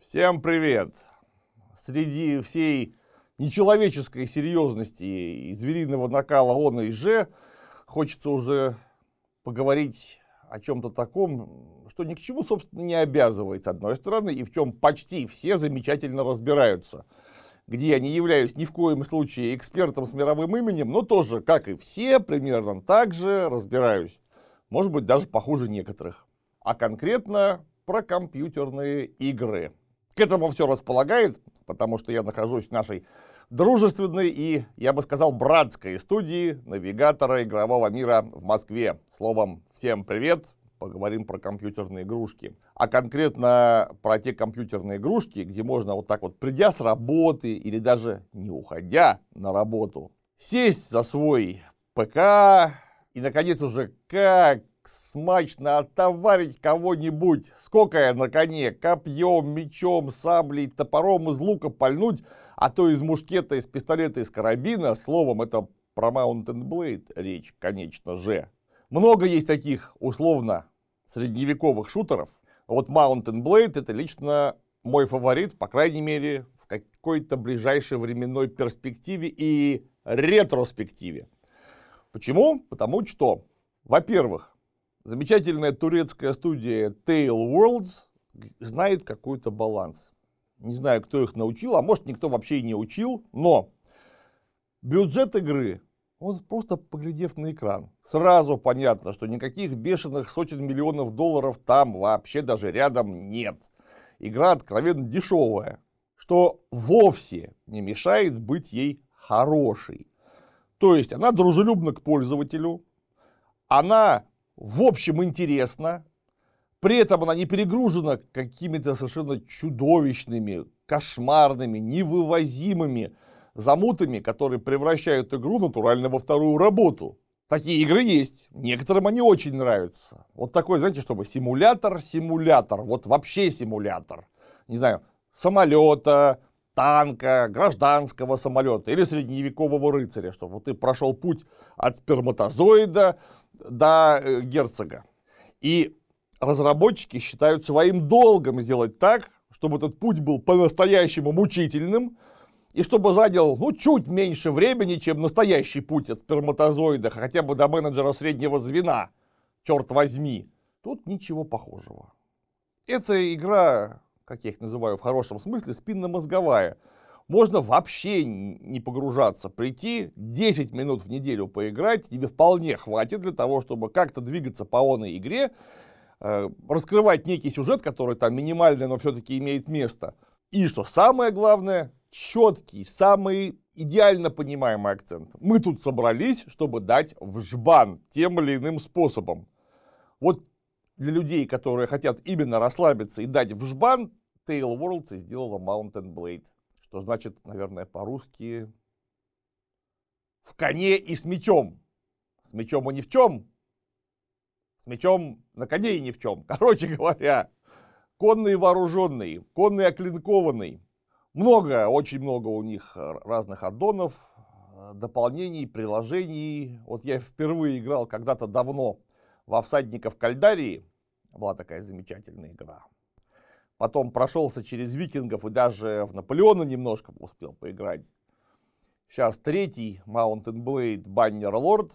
Всем привет! Среди всей нечеловеческой серьезности и звериного накала он и же хочется уже поговорить о чем-то таком, что ни к чему, собственно, не обязывает, с одной стороны, и в чем почти все замечательно разбираются. Где я не являюсь ни в коем случае экспертом с мировым именем, но тоже, как и все, примерно так же разбираюсь. Может быть, даже похуже некоторых. А конкретно про компьютерные игры. К этому все располагает, потому что я нахожусь в нашей дружественной и, я бы сказал, братской студии навигатора игрового мира в Москве. Словом, всем привет, поговорим про компьютерные игрушки. А конкретно про те компьютерные игрушки, где можно вот так вот, придя с работы или даже не уходя на работу, сесть за свой ПК и, наконец, уже как смачно отоварить кого-нибудь, сколько на коне, копьем, мечом, саблей, топором из лука пальнуть, а то из мушкета, из пистолета, из карабина, словом, это про Mountain Blade речь, конечно же. Много есть таких, условно, средневековых шутеров. Вот Mountain Blade это лично мой фаворит, по крайней мере, в какой-то ближайшей временной перспективе и ретроспективе. Почему? Потому что, во-первых, замечательная турецкая студия Tail Worlds знает какой-то баланс. Не знаю, кто их научил, а может никто вообще и не учил, но бюджет игры, вот просто поглядев на экран, сразу понятно, что никаких бешеных сотен миллионов долларов там вообще даже рядом нет. Игра откровенно дешевая, что вовсе не мешает быть ей хорошей. То есть она дружелюбна к пользователю, она в общем интересна, при этом она не перегружена какими-то совершенно чудовищными, кошмарными, невывозимыми замутами, которые превращают игру натурально во вторую работу. Такие игры есть, некоторым они очень нравятся. Вот такой, знаете, чтобы симулятор-симулятор, вот вообще симулятор. Не знаю, самолета, танка, гражданского самолета или средневекового рыцаря, чтобы ты прошел путь от сперматозоида до э, герцога. И разработчики считают своим долгом сделать так, чтобы этот путь был по-настоящему мучительным, и чтобы занял, ну, чуть меньше времени, чем настоящий путь от сперматозоида, хотя бы до менеджера среднего звена, черт возьми. Тут ничего похожего. Эта игра, как я их называю в хорошем смысле, спинномозговая можно вообще не погружаться, прийти 10 минут в неделю поиграть, тебе вполне хватит для того, чтобы как-то двигаться по оной игре, э, раскрывать некий сюжет, который там минимальный, но все-таки имеет место. И что самое главное, четкий, самый идеально понимаемый акцент. Мы тут собрались, чтобы дать в жбан тем или иным способом. Вот для людей, которые хотят именно расслабиться и дать в жбан, Tail Worlds сделала Mountain Blade что значит, наверное, по-русски в коне и с мечом. С мечом и ни в чем. С мечом на коне и ни в чем. Короче говоря, конный вооруженный, конный оклинкованный. Много, очень много у них разных аддонов, дополнений, приложений. Вот я впервые играл когда-то давно во «Всадников Кальдарии». Была такая замечательная игра. Потом прошелся через викингов и даже в Наполеона немножко успел поиграть. Сейчас третий Mountain Blade Banner Lord.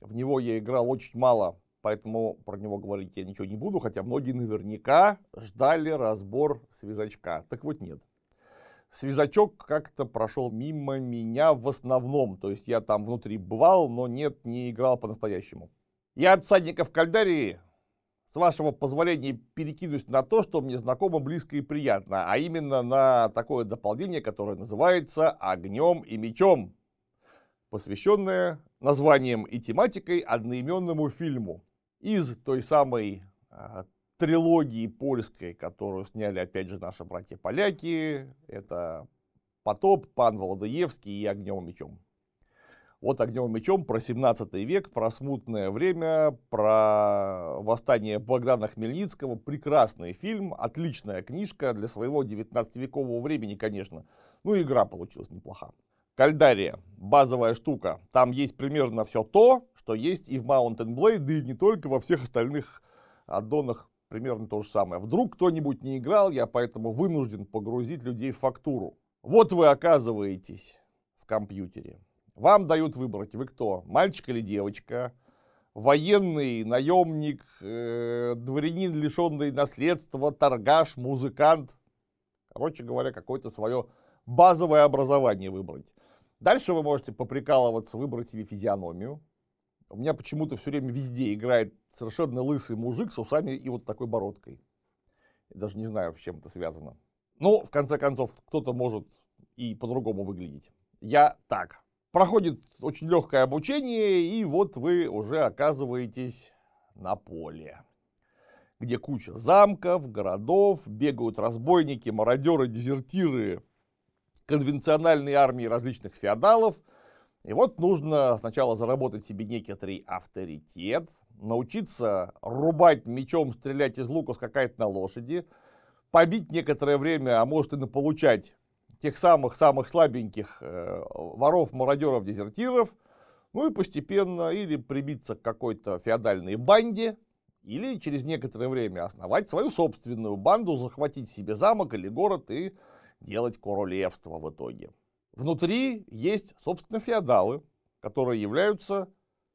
В него я играл очень мало, поэтому про него говорить я ничего не буду, хотя многие наверняка ждали разбор свежачка. Так вот нет. Свежачок как-то прошел мимо меня в основном. То есть я там внутри бывал, но нет, не играл по-настоящему. Я от всадников Кальдарии с вашего позволения, перекинусь на то, что мне знакомо, близко и приятно, а именно на такое дополнение, которое называется «Огнем и мечом», посвященное названием и тематикой одноименному фильму из той самой а, трилогии польской, которую сняли опять же наши братья-поляки. Это «Потоп», «Пан Володаевский» и «Огнем и мечом». Вот огнем и мечом про 17 век, про смутное время, про восстание Богдана Хмельницкого. Прекрасный фильм, отличная книжка для своего 19-векового времени, конечно. Ну, игра получилась неплоха. Кальдария, базовая штука. Там есть примерно все то, что есть и в Mountain Blade, да и не только во всех остальных аддонах примерно то же самое. Вдруг кто-нибудь не играл, я поэтому вынужден погрузить людей в фактуру. Вот вы оказываетесь в компьютере. Вам дают выбрать, вы кто, мальчик или девочка, военный, наемник, э, дворянин, лишенный наследства, торгаш, музыкант. Короче говоря, какое-то свое базовое образование выбрать. Дальше вы можете поприкалываться, выбрать себе физиономию. У меня почему-то все время везде играет совершенно лысый мужик с усами и вот такой бородкой. Я даже не знаю, с чем это связано. Ну, в конце концов, кто-то может и по-другому выглядеть. Я так. Проходит очень легкое обучение, и вот вы уже оказываетесь на поле, где куча замков, городов, бегают разбойники, мародеры, дезертиры, конвенциональные армии различных феодалов. И вот нужно сначала заработать себе некоторый авторитет, научиться рубать мечом, стрелять из лука, скакать на лошади, побить некоторое время, а может и наполучать тех самых-самых слабеньких э, воров, мародеров, дезертиров, ну и постепенно или прибиться к какой-то феодальной банде, или через некоторое время основать свою собственную банду, захватить себе замок или город и делать королевство в итоге. Внутри есть, собственно, феодалы, которые являются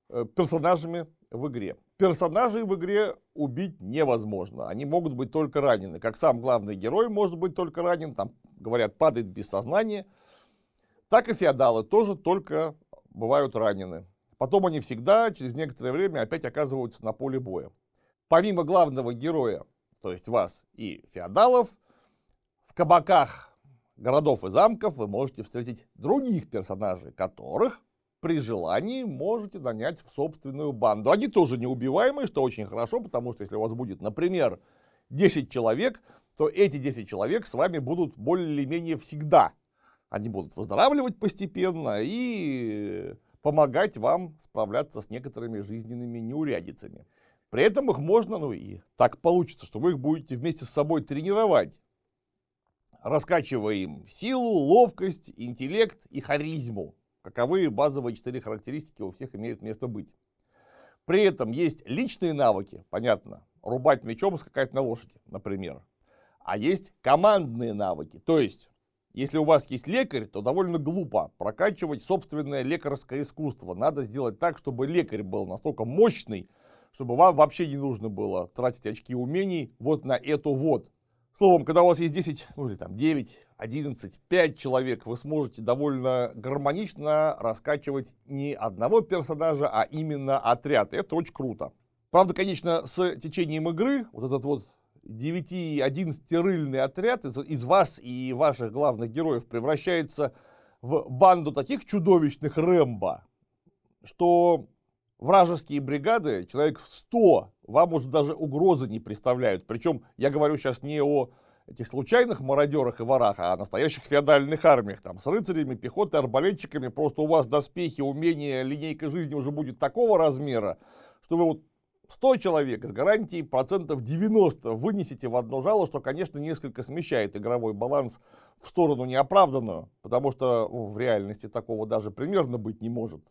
э, персонажами в игре. Персонажей в игре убить невозможно. Они могут быть только ранены. Как сам главный герой может быть только ранен, там, говорят, падает без сознания. Так и феодалы тоже только бывают ранены. Потом они всегда, через некоторое время, опять оказываются на поле боя. Помимо главного героя, то есть вас и феодалов, в кабаках городов и замков вы можете встретить других персонажей, которых при желании можете нанять в собственную банду. Они тоже неубиваемые, что очень хорошо, потому что если у вас будет, например, 10 человек, то эти 10 человек с вами будут более-менее всегда. Они будут выздоравливать постепенно и помогать вам справляться с некоторыми жизненными неурядицами. При этом их можно, ну и так получится, что вы их будете вместе с собой тренировать, раскачивая им силу, ловкость, интеллект и харизму. Каковы базовые четыре характеристики у всех имеют место быть. При этом есть личные навыки, понятно, рубать мечом и скакать на лошади, например. А есть командные навыки, то есть, если у вас есть лекарь, то довольно глупо прокачивать собственное лекарское искусство. Надо сделать так, чтобы лекарь был настолько мощный, чтобы вам вообще не нужно было тратить очки умений вот на эту вот. Словом, когда у вас есть 10, ну или там 9, 11, 5 человек, вы сможете довольно гармонично раскачивать не одного персонажа, а именно отряд. Это очень круто. Правда, конечно, с течением игры вот этот вот 9-11-рыльный отряд из, из вас и ваших главных героев превращается в банду таких чудовищных Рэмбо, что вражеские бригады, человек в 100, вам уже даже угрозы не представляют. Причем я говорю сейчас не о этих случайных мародерах и ворах, а о настоящих феодальных армиях, там, с рыцарями, пехотой, арбалетчиками, просто у вас доспехи, умения, линейка жизни уже будет такого размера, что вы вот 100 человек с гарантией процентов 90 вынесете в одно жало, что, конечно, несколько смещает игровой баланс в сторону неоправданную, потому что ну, в реальности такого даже примерно быть не может.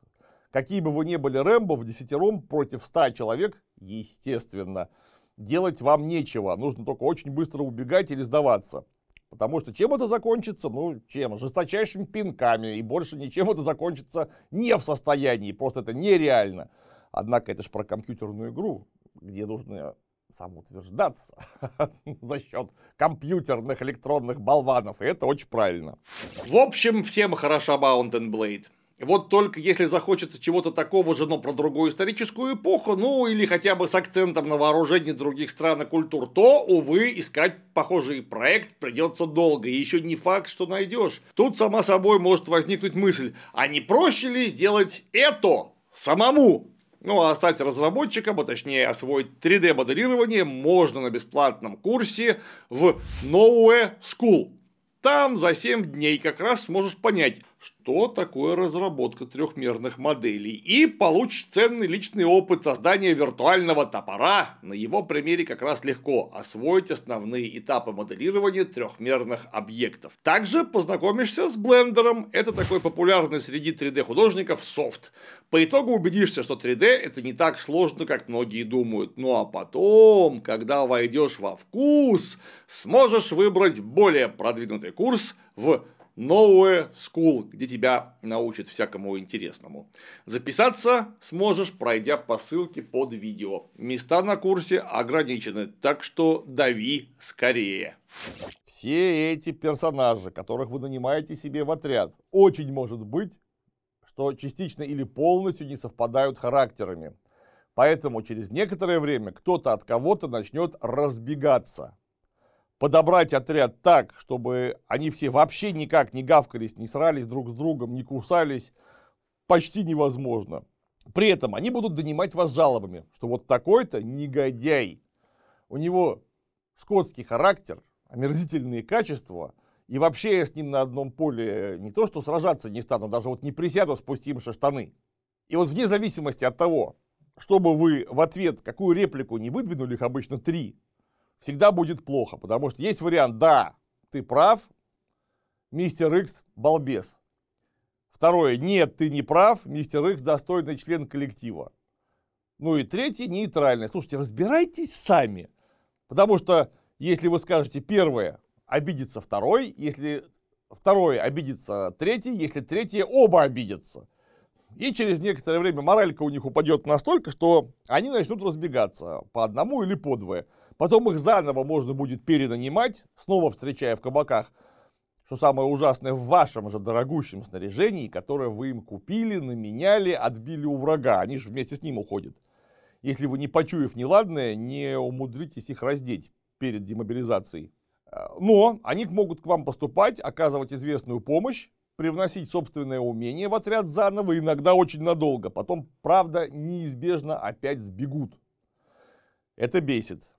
Какие бы вы ни были Рэмбо в десятером против ста человек, естественно, делать вам нечего. Нужно только очень быстро убегать или сдаваться. Потому что чем это закончится? Ну, чем? Жесточайшими пинками. И больше ничем это закончится не в состоянии. Просто это нереально. Однако это же про компьютерную игру, где нужно самоутверждаться за счет компьютерных электронных болванов. И это очень правильно. В общем, всем хороша Mountain Blade. Вот только если захочется чего-то такого же, но про другую историческую эпоху, ну или хотя бы с акцентом на вооружение других стран и культур, то, увы, искать похожий проект придется долго, и еще не факт, что найдешь. Тут сама собой может возникнуть мысль, а не проще ли сделать это самому? Ну а стать разработчиком, а точнее освоить 3D-моделирование можно на бесплатном курсе в Nowhere School. Там за 7 дней как раз сможешь понять, что такое разработка трехмерных моделей и получишь ценный личный опыт создания виртуального топора. На его примере как раз легко освоить основные этапы моделирования трехмерных объектов. Также познакомишься с блендером. Это такой популярный среди 3D художников софт. По итогу убедишься, что 3D это не так сложно, как многие думают. Ну а потом, когда войдешь во вкус, сможешь выбрать более продвинутый курс в Nowhere School, где тебя научат всякому интересному. Записаться сможешь, пройдя по ссылке под видео. Места на курсе ограничены, так что дави скорее. Все эти персонажи, которых вы нанимаете себе в отряд, очень может быть, что частично или полностью не совпадают характерами. Поэтому через некоторое время кто-то от кого-то начнет разбегаться подобрать отряд так, чтобы они все вообще никак не гавкались, не срались друг с другом, не кусались, почти невозможно. При этом они будут донимать вас жалобами, что вот такой-то негодяй. У него скотский характер, омерзительные качества, и вообще я с ним на одном поле не то что сражаться не стану, даже вот не присяду, спустимши штаны. И вот вне зависимости от того, чтобы вы в ответ какую реплику не выдвинули, их обычно три, всегда будет плохо, потому что есть вариант, да, ты прав, мистер Икс балбес. Второе, нет, ты не прав, мистер Икс достойный член коллектива. Ну и третье, нейтральное. Слушайте, разбирайтесь сами. Потому что если вы скажете первое, обидится второй, если второе обидится третий, если третье оба обидятся. И через некоторое время моралька у них упадет настолько, что они начнут разбегаться по одному или по двое. Потом их заново можно будет перенанимать, снова встречая в кабаках, что самое ужасное, в вашем же дорогущем снаряжении, которое вы им купили, наменяли, отбили у врага. Они же вместе с ним уходят. Если вы, не почуяв неладное, не умудритесь их раздеть перед демобилизацией. Но они могут к вам поступать, оказывать известную помощь, привносить собственное умение в отряд заново, иногда очень надолго. Потом, правда, неизбежно опять сбегут. Это бесит.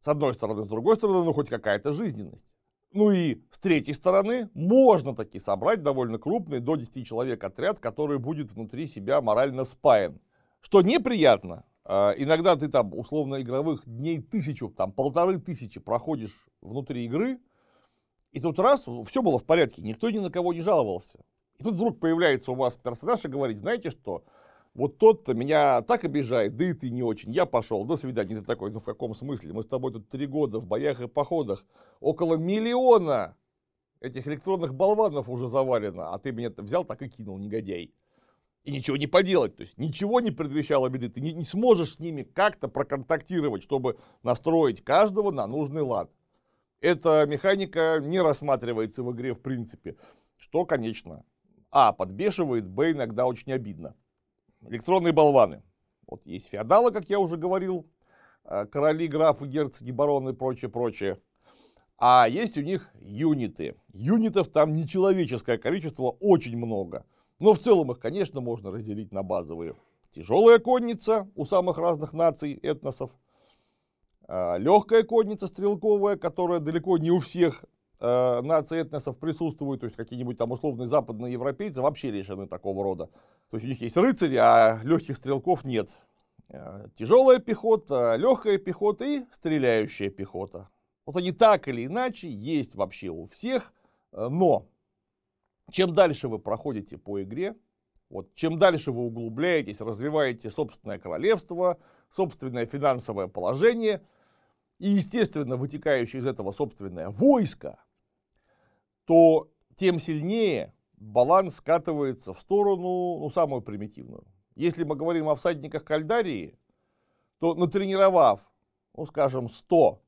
С одной стороны, с другой стороны, ну хоть какая-то жизненность. Ну и с третьей стороны, можно таки собрать довольно крупный, до 10 человек отряд, который будет внутри себя морально спаян. Что неприятно, а, иногда ты там условно игровых дней тысячу, там полторы тысячи проходишь внутри игры, и тут раз, все было в порядке, никто ни на кого не жаловался. И тут вдруг появляется у вас персонаж и говорит, знаете что, вот тот-то меня так обижает, да и ты не очень, я пошел, до свидания. Ты такой, ну в каком смысле? Мы с тобой тут три года в боях и походах, около миллиона этих электронных болванов уже завалено, а ты меня взял так и кинул, негодяй. И ничего не поделать, то есть ничего не предвещало беды, ты не, не сможешь с ними как-то проконтактировать, чтобы настроить каждого на нужный лад. Эта механика не рассматривается в игре в принципе, что, конечно, а, подбешивает, б, иногда очень обидно электронные болваны. Вот есть феодалы, как я уже говорил, э, короли, графы, герцоги, бароны и прочее, прочее. А есть у них юниты. Юнитов там нечеловеческое количество, очень много. Но в целом их, конечно, можно разделить на базовые. Тяжелая конница у самых разных наций, этносов. Э, Легкая конница стрелковая, которая далеко не у всех э, наций этносов присутствует, то есть какие-нибудь там условные западные европейцы вообще лишены такого рода. То есть у них есть рыцари, а легких стрелков нет. Э, тяжелая пехота, легкая пехота и стреляющая пехота. Вот они так или иначе есть вообще у всех, э, но чем дальше вы проходите по игре, вот, чем дальше вы углубляетесь, развиваете собственное королевство, собственное финансовое положение и, естественно, вытекающее из этого собственное войско, то тем сильнее баланс скатывается в сторону, ну, самую примитивную. Если мы говорим о всадниках Кальдарии, то натренировав, ну, скажем, 100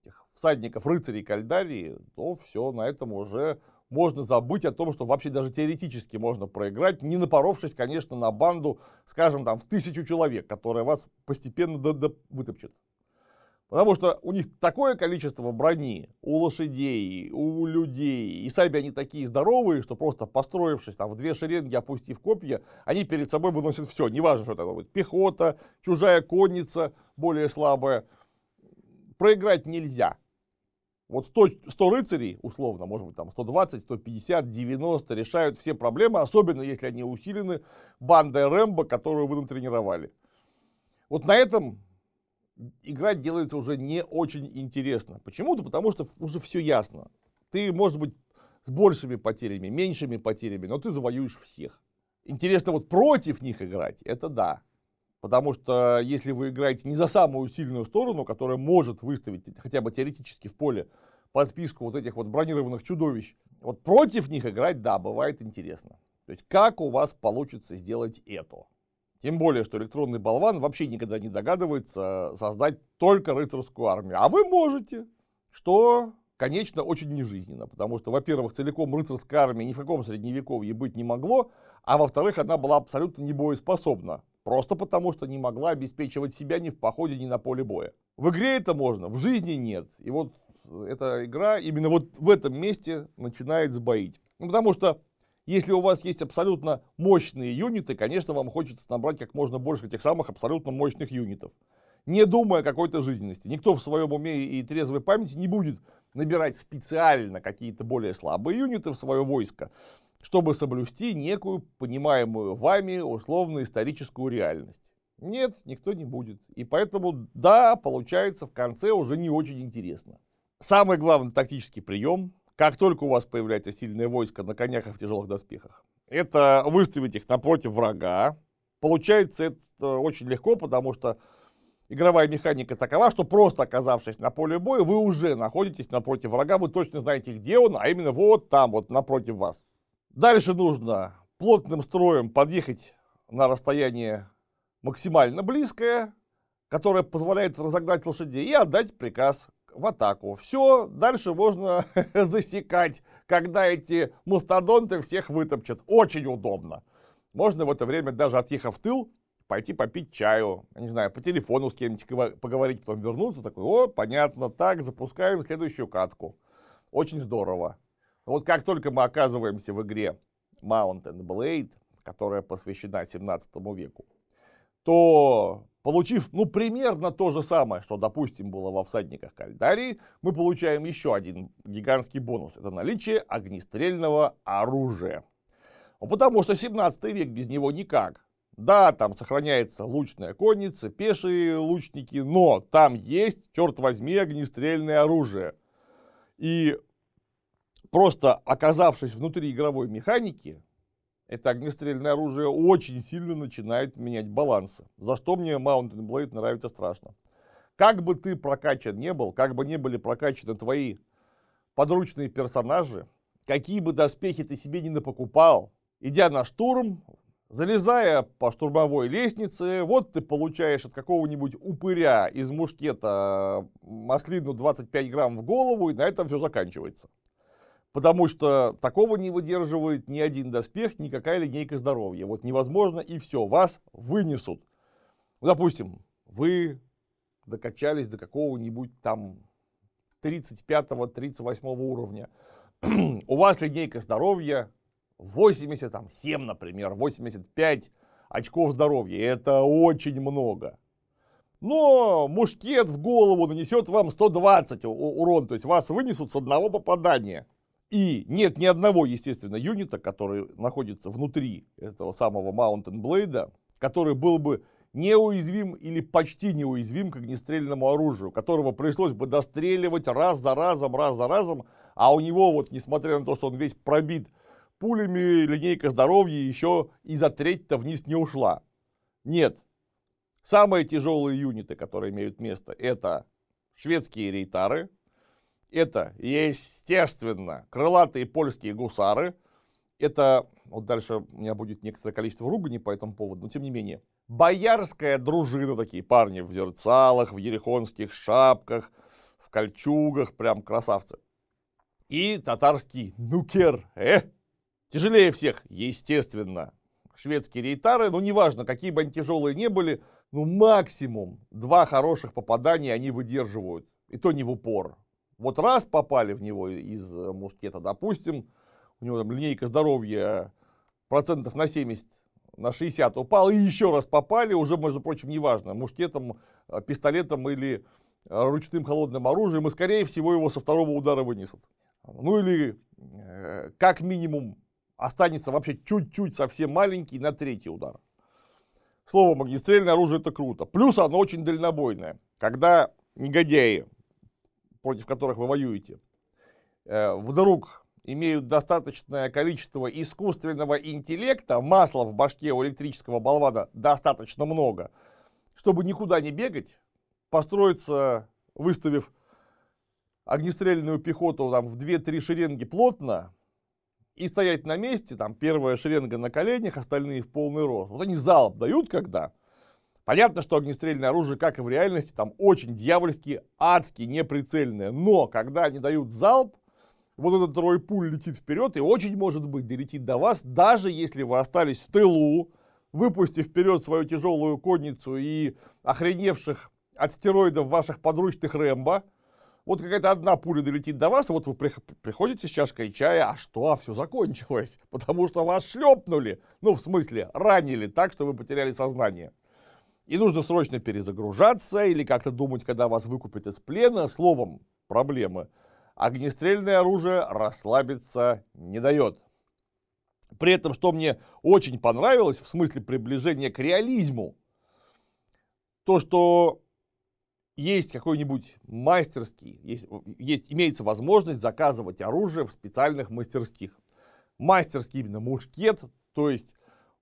этих всадников, рыцарей Кальдарии, то все, на этом уже можно забыть о том, что вообще даже теоретически можно проиграть, не напоровшись, конечно, на банду, скажем, там, в тысячу человек, которая вас постепенно вытопчет. Потому что у них такое количество брони у лошадей, у людей, и сами они такие здоровые, что просто построившись там в две шеренги, опустив копья, они перед собой выносят все, неважно, что это будет, пехота, чужая конница, более слабая. Проиграть нельзя. Вот 100, 100 рыцарей, условно, может быть, там 120, 150, 90 решают все проблемы, особенно если они усилены бандой Рэмбо, которую вы натренировали. Вот на этом играть делается уже не очень интересно. Почему-то потому, что уже все ясно. Ты, может быть, с большими потерями, меньшими потерями, но ты завоюешь всех. Интересно вот против них играть, это да. Потому что если вы играете не за самую сильную сторону, которая может выставить хотя бы теоретически в поле подписку вот этих вот бронированных чудовищ, вот против них играть, да, бывает интересно. То есть как у вас получится сделать это? Тем более, что электронный болван вообще никогда не догадывается создать только рыцарскую армию. А вы можете, что, конечно, очень нежизненно. Потому что, во-первых, целиком рыцарская армия ни в каком средневековье быть не могло, а во-вторых, она была абсолютно не боеспособна. Просто потому, что не могла обеспечивать себя ни в походе, ни на поле боя. В игре это можно, в жизни нет. И вот эта игра именно вот в этом месте начинает сбоить. Ну, потому что если у вас есть абсолютно мощные юниты, конечно, вам хочется набрать как можно больше этих самых абсолютно мощных юнитов. Не думая о какой-то жизненности. Никто в своем уме и трезвой памяти не будет набирать специально какие-то более слабые юниты в свое войско чтобы соблюсти некую понимаемую вами условно-историческую реальность. Нет, никто не будет. И поэтому, да, получается в конце уже не очень интересно. Самый главный тактический прием, как только у вас появляется сильное войско на конях и в тяжелых доспехах, это выставить их напротив врага. Получается это очень легко, потому что игровая механика такова, что просто оказавшись на поле боя, вы уже находитесь напротив врага, вы точно знаете, где он, а именно вот там, вот напротив вас. Дальше нужно плотным строем подъехать на расстояние максимально близкое, которое позволяет разогнать лошадей и отдать приказ в атаку. Все, дальше можно засекать, когда эти мастодонты всех вытопчат. Очень удобно. Можно в это время, даже отъехав в тыл, пойти попить чаю, не знаю, по телефону с кем-нибудь поговорить, потом вернуться, такой, о, понятно, так, запускаем следующую катку. Очень здорово. Вот как только мы оказываемся в игре Mount and Blade, которая посвящена 17 веку, то, получив, ну, примерно то же самое, что, допустим, было во «Всадниках Кальдарии», мы получаем еще один гигантский бонус. Это наличие огнестрельного оружия. Ну, потому что 17 век без него никак. Да, там сохраняется лучная конница, пешие лучники, но там есть, черт возьми, огнестрельное оружие. И Просто оказавшись внутри игровой механики, это огнестрельное оружие очень сильно начинает менять балансы. За что мне Mountain Blade нравится страшно. Как бы ты прокачан не был, как бы не были прокачаны твои подручные персонажи, какие бы доспехи ты себе не напокупал, идя на штурм, залезая по штурмовой лестнице, вот ты получаешь от какого-нибудь упыря из мушкета маслину 25 грамм в голову, и на этом все заканчивается. Потому что такого не выдерживает ни один доспех, никакая линейка здоровья. Вот невозможно и все, вас вынесут. Допустим, вы докачались до какого-нибудь там 35-38 уровня. У вас линейка здоровья 87, например, 85 очков здоровья. Это очень много. Но мушкет в голову нанесет вам 120 урон, то есть вас вынесут с одного попадания. И нет ни одного, естественно, юнита, который находится внутри этого самого Mountain Blade, который был бы неуязвим или почти неуязвим к огнестрельному оружию, которого пришлось бы достреливать раз за разом, раз за разом, а у него вот, несмотря на то, что он весь пробит пулями, линейка здоровья еще и за треть-то вниз не ушла. Нет. Самые тяжелые юниты, которые имеют место, это шведские рейтары, это, естественно, крылатые польские гусары. Это, вот дальше у меня будет некоторое количество ругани по этому поводу, но тем не менее. Боярская дружина, такие парни в зерцалах, в ерехонских шапках, в кольчугах, прям красавцы. И татарский нукер, э, тяжелее всех, естественно. Шведские рейтары, ну неважно, какие бы они тяжелые не были, ну максимум два хороших попадания они выдерживают. И то не в упор. Вот раз попали в него из э, мушкета, допустим, у него там линейка здоровья процентов на 70, на 60 упал, и еще раз попали, уже, между прочим, неважно, мушкетом, э, пистолетом или ручным холодным оружием, и, скорее всего, его со второго удара вынесут. Ну или, э, как минимум, останется вообще чуть-чуть совсем маленький на третий удар. Словом, огнестрельное оружие это круто. Плюс оно очень дальнобойное. Когда негодяи, против которых вы воюете, э, вдруг имеют достаточное количество искусственного интеллекта, масла в башке у электрического болвана достаточно много, чтобы никуда не бегать, построиться, выставив огнестрельную пехоту там, в 2-3 шеренги плотно, и стоять на месте, там первая шеренга на коленях, остальные в полный рост. Вот они залп дают когда. Понятно, что огнестрельное оружие, как и в реальности, там очень дьявольски, адски, неприцельное. Но когда они дают залп, вот этот трой пуль летит вперед и очень может быть долетит до вас, даже если вы остались в тылу, выпустив вперед свою тяжелую конницу и охреневших от стероидов ваших подручных Рэмбо, вот какая-то одна пуля долетит до вас, вот вы приходите с чашкой чая, а что, а все закончилось, потому что вас шлепнули, ну, в смысле, ранили так, что вы потеряли сознание. И нужно срочно перезагружаться или как-то думать, когда вас выкупят из плена, словом, проблемы. Огнестрельное оружие расслабиться не дает. При этом, что мне очень понравилось в смысле приближения к реализму, то, что есть какой-нибудь мастерский, есть, есть, имеется возможность заказывать оружие в специальных мастерских. Мастерский именно мушкет, то есть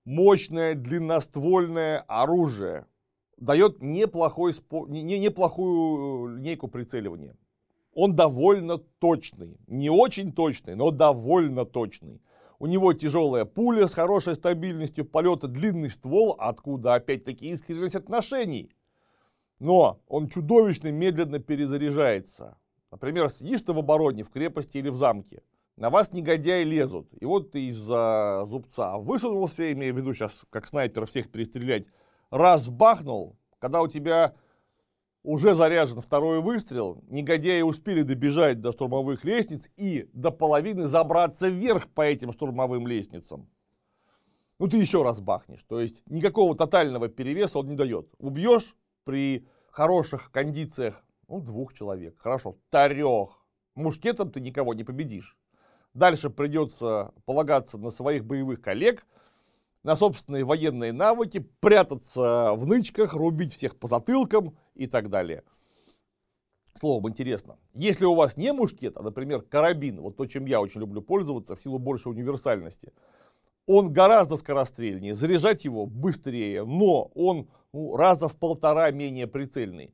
мощное длинноствольное оружие, дает неплохой, не, неплохую линейку прицеливания. Он довольно точный, не очень точный, но довольно точный. У него тяжелая пуля с хорошей стабильностью полета, длинный ствол, откуда опять-таки искренность отношений – но он чудовищно медленно перезаряжается. Например, сидишь ты в обороне, в крепости или в замке, на вас негодяи лезут, и вот ты из-за зубца высунулся, имея в виду сейчас, как снайпер, всех перестрелять, раз бахнул, когда у тебя уже заряжен второй выстрел, негодяи успели добежать до штурмовых лестниц и до половины забраться вверх по этим штурмовым лестницам. Ну ты еще раз бахнешь, то есть никакого тотального перевеса он не дает. Убьешь, при хороших кондициях, ну, двух человек, хорошо, трех. Мушкетом ты никого не победишь. Дальше придется полагаться на своих боевых коллег, на собственные военные навыки, прятаться в нычках, рубить всех по затылкам и так далее. Словом, интересно. Если у вас не мушкет, а, например, карабин, вот то, чем я очень люблю пользоваться в силу большей универсальности – он гораздо скорострельнее, заряжать его быстрее, но он ну, раза в полтора менее прицельный.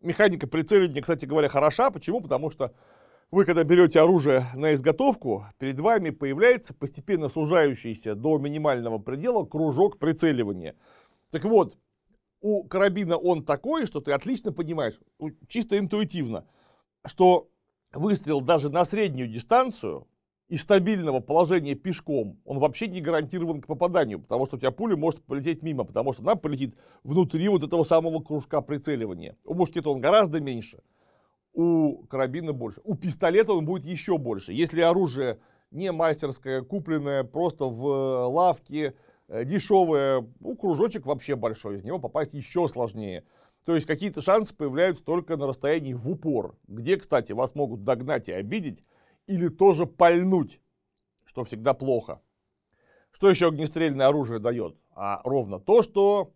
Механика прицеливания, кстати говоря, хороша. Почему? Потому что вы, когда берете оружие на изготовку, перед вами появляется постепенно сужающийся до минимального предела кружок прицеливания. Так вот, у карабина он такой, что ты отлично понимаешь, чисто интуитивно, что выстрел даже на среднюю дистанцию из стабильного положения пешком, он вообще не гарантирован к попаданию, потому что у тебя пуля может полететь мимо, потому что она полетит внутри вот этого самого кружка прицеливания. У мушкета он гораздо меньше, у карабина больше. У пистолета он будет еще больше. Если оружие не мастерское, купленное просто в лавке, э, дешевое, ну, кружочек вообще большой, из него попасть еще сложнее. То есть какие-то шансы появляются только на расстоянии в упор, где, кстати, вас могут догнать и обидеть, или тоже пальнуть, что всегда плохо. Что еще огнестрельное оружие дает? А ровно то, что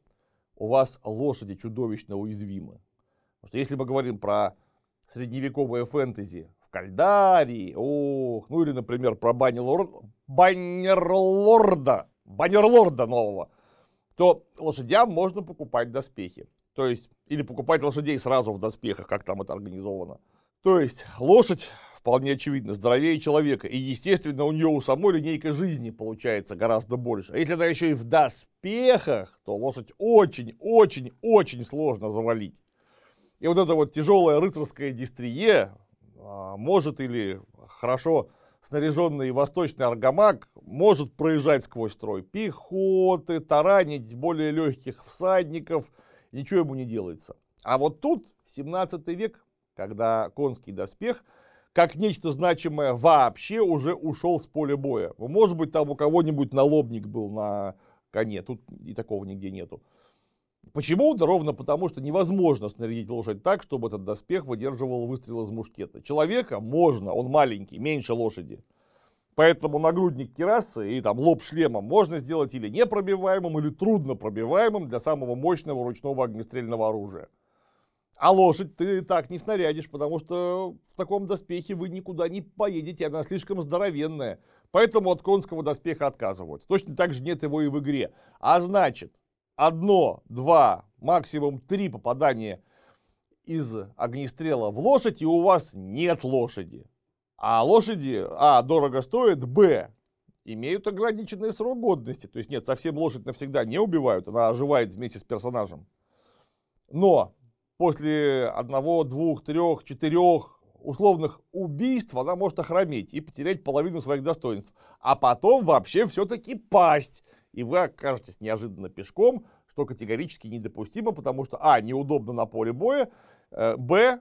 у вас лошади чудовищно уязвимы. Потому что если мы говорим про средневековое фэнтези в Кальдарии, ох, ну или, например, про Баннерлорд, Баннерлорда, Баннерлорда нового, то лошадям можно покупать доспехи. То есть, или покупать лошадей сразу в доспехах, как там это организовано. То есть, лошадь вполне очевидно, здоровее человека. И, естественно, у нее у самой линейка жизни получается гораздо больше. А если она еще и в доспехах, то лошадь очень-очень-очень сложно завалить. И вот это вот тяжелое рыцарское дистрие а, может или хорошо снаряженный восточный аргамак может проезжать сквозь строй пехоты, таранить более легких всадников, ничего ему не делается. А вот тут 17 век, когда конский доспех – как нечто значимое вообще уже ушел с поля боя. Может быть, там у кого-нибудь налобник был на коне, тут и такого нигде нету. Почему? Да ровно потому, что невозможно снарядить лошадь так, чтобы этот доспех выдерживал выстрел из мушкета. Человека можно, он маленький, меньше лошади. Поэтому нагрудник керасы и там лоб шлема можно сделать или непробиваемым, или трудно пробиваемым для самого мощного ручного огнестрельного оружия. А лошадь ты так не снарядишь, потому что в таком доспехе вы никуда не поедете, она слишком здоровенная. Поэтому от конского доспеха отказываются. Точно так же нет его и в игре. А значит, одно, два, максимум три попадания из огнестрела в лошадь, и у вас нет лошади. А лошади, а, дорого стоят, б, имеют ограниченный срок годности. То есть нет, совсем лошадь навсегда не убивают, она оживает вместе с персонажем. Но после одного, двух, трех, четырех условных убийств она может охрометь и потерять половину своих достоинств. А потом вообще все-таки пасть. И вы окажетесь неожиданно пешком, что категорически недопустимо, потому что, а, неудобно на поле боя, э, б,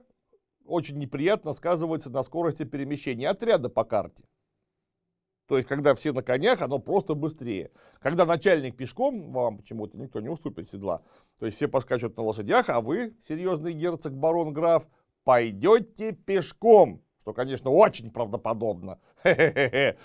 очень неприятно сказывается на скорости перемещения отряда по карте. То есть, когда все на конях, оно просто быстрее. Когда начальник пешком, вам почему-то никто не уступит седла. То есть, все поскачут на лошадях, а вы, серьезный герцог, барон, граф, пойдете пешком. Что, конечно, очень правдоподобно. Тем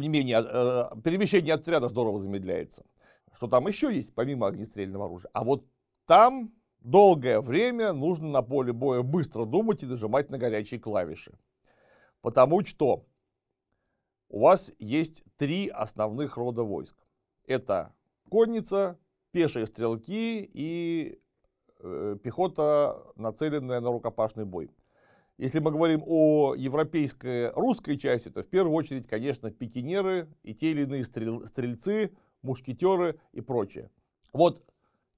не менее, э, перемещение отряда здорово замедляется. Что там еще есть, помимо огнестрельного оружия? А вот там долгое время нужно на поле боя быстро думать и нажимать на горячие клавиши. Потому что у вас есть три основных рода войск. Это конница, пешие стрелки и пехота, нацеленная на рукопашный бой. Если мы говорим о европейской русской части, то в первую очередь, конечно, пикинеры и те или иные стрел, стрельцы, мушкетеры и прочее. Вот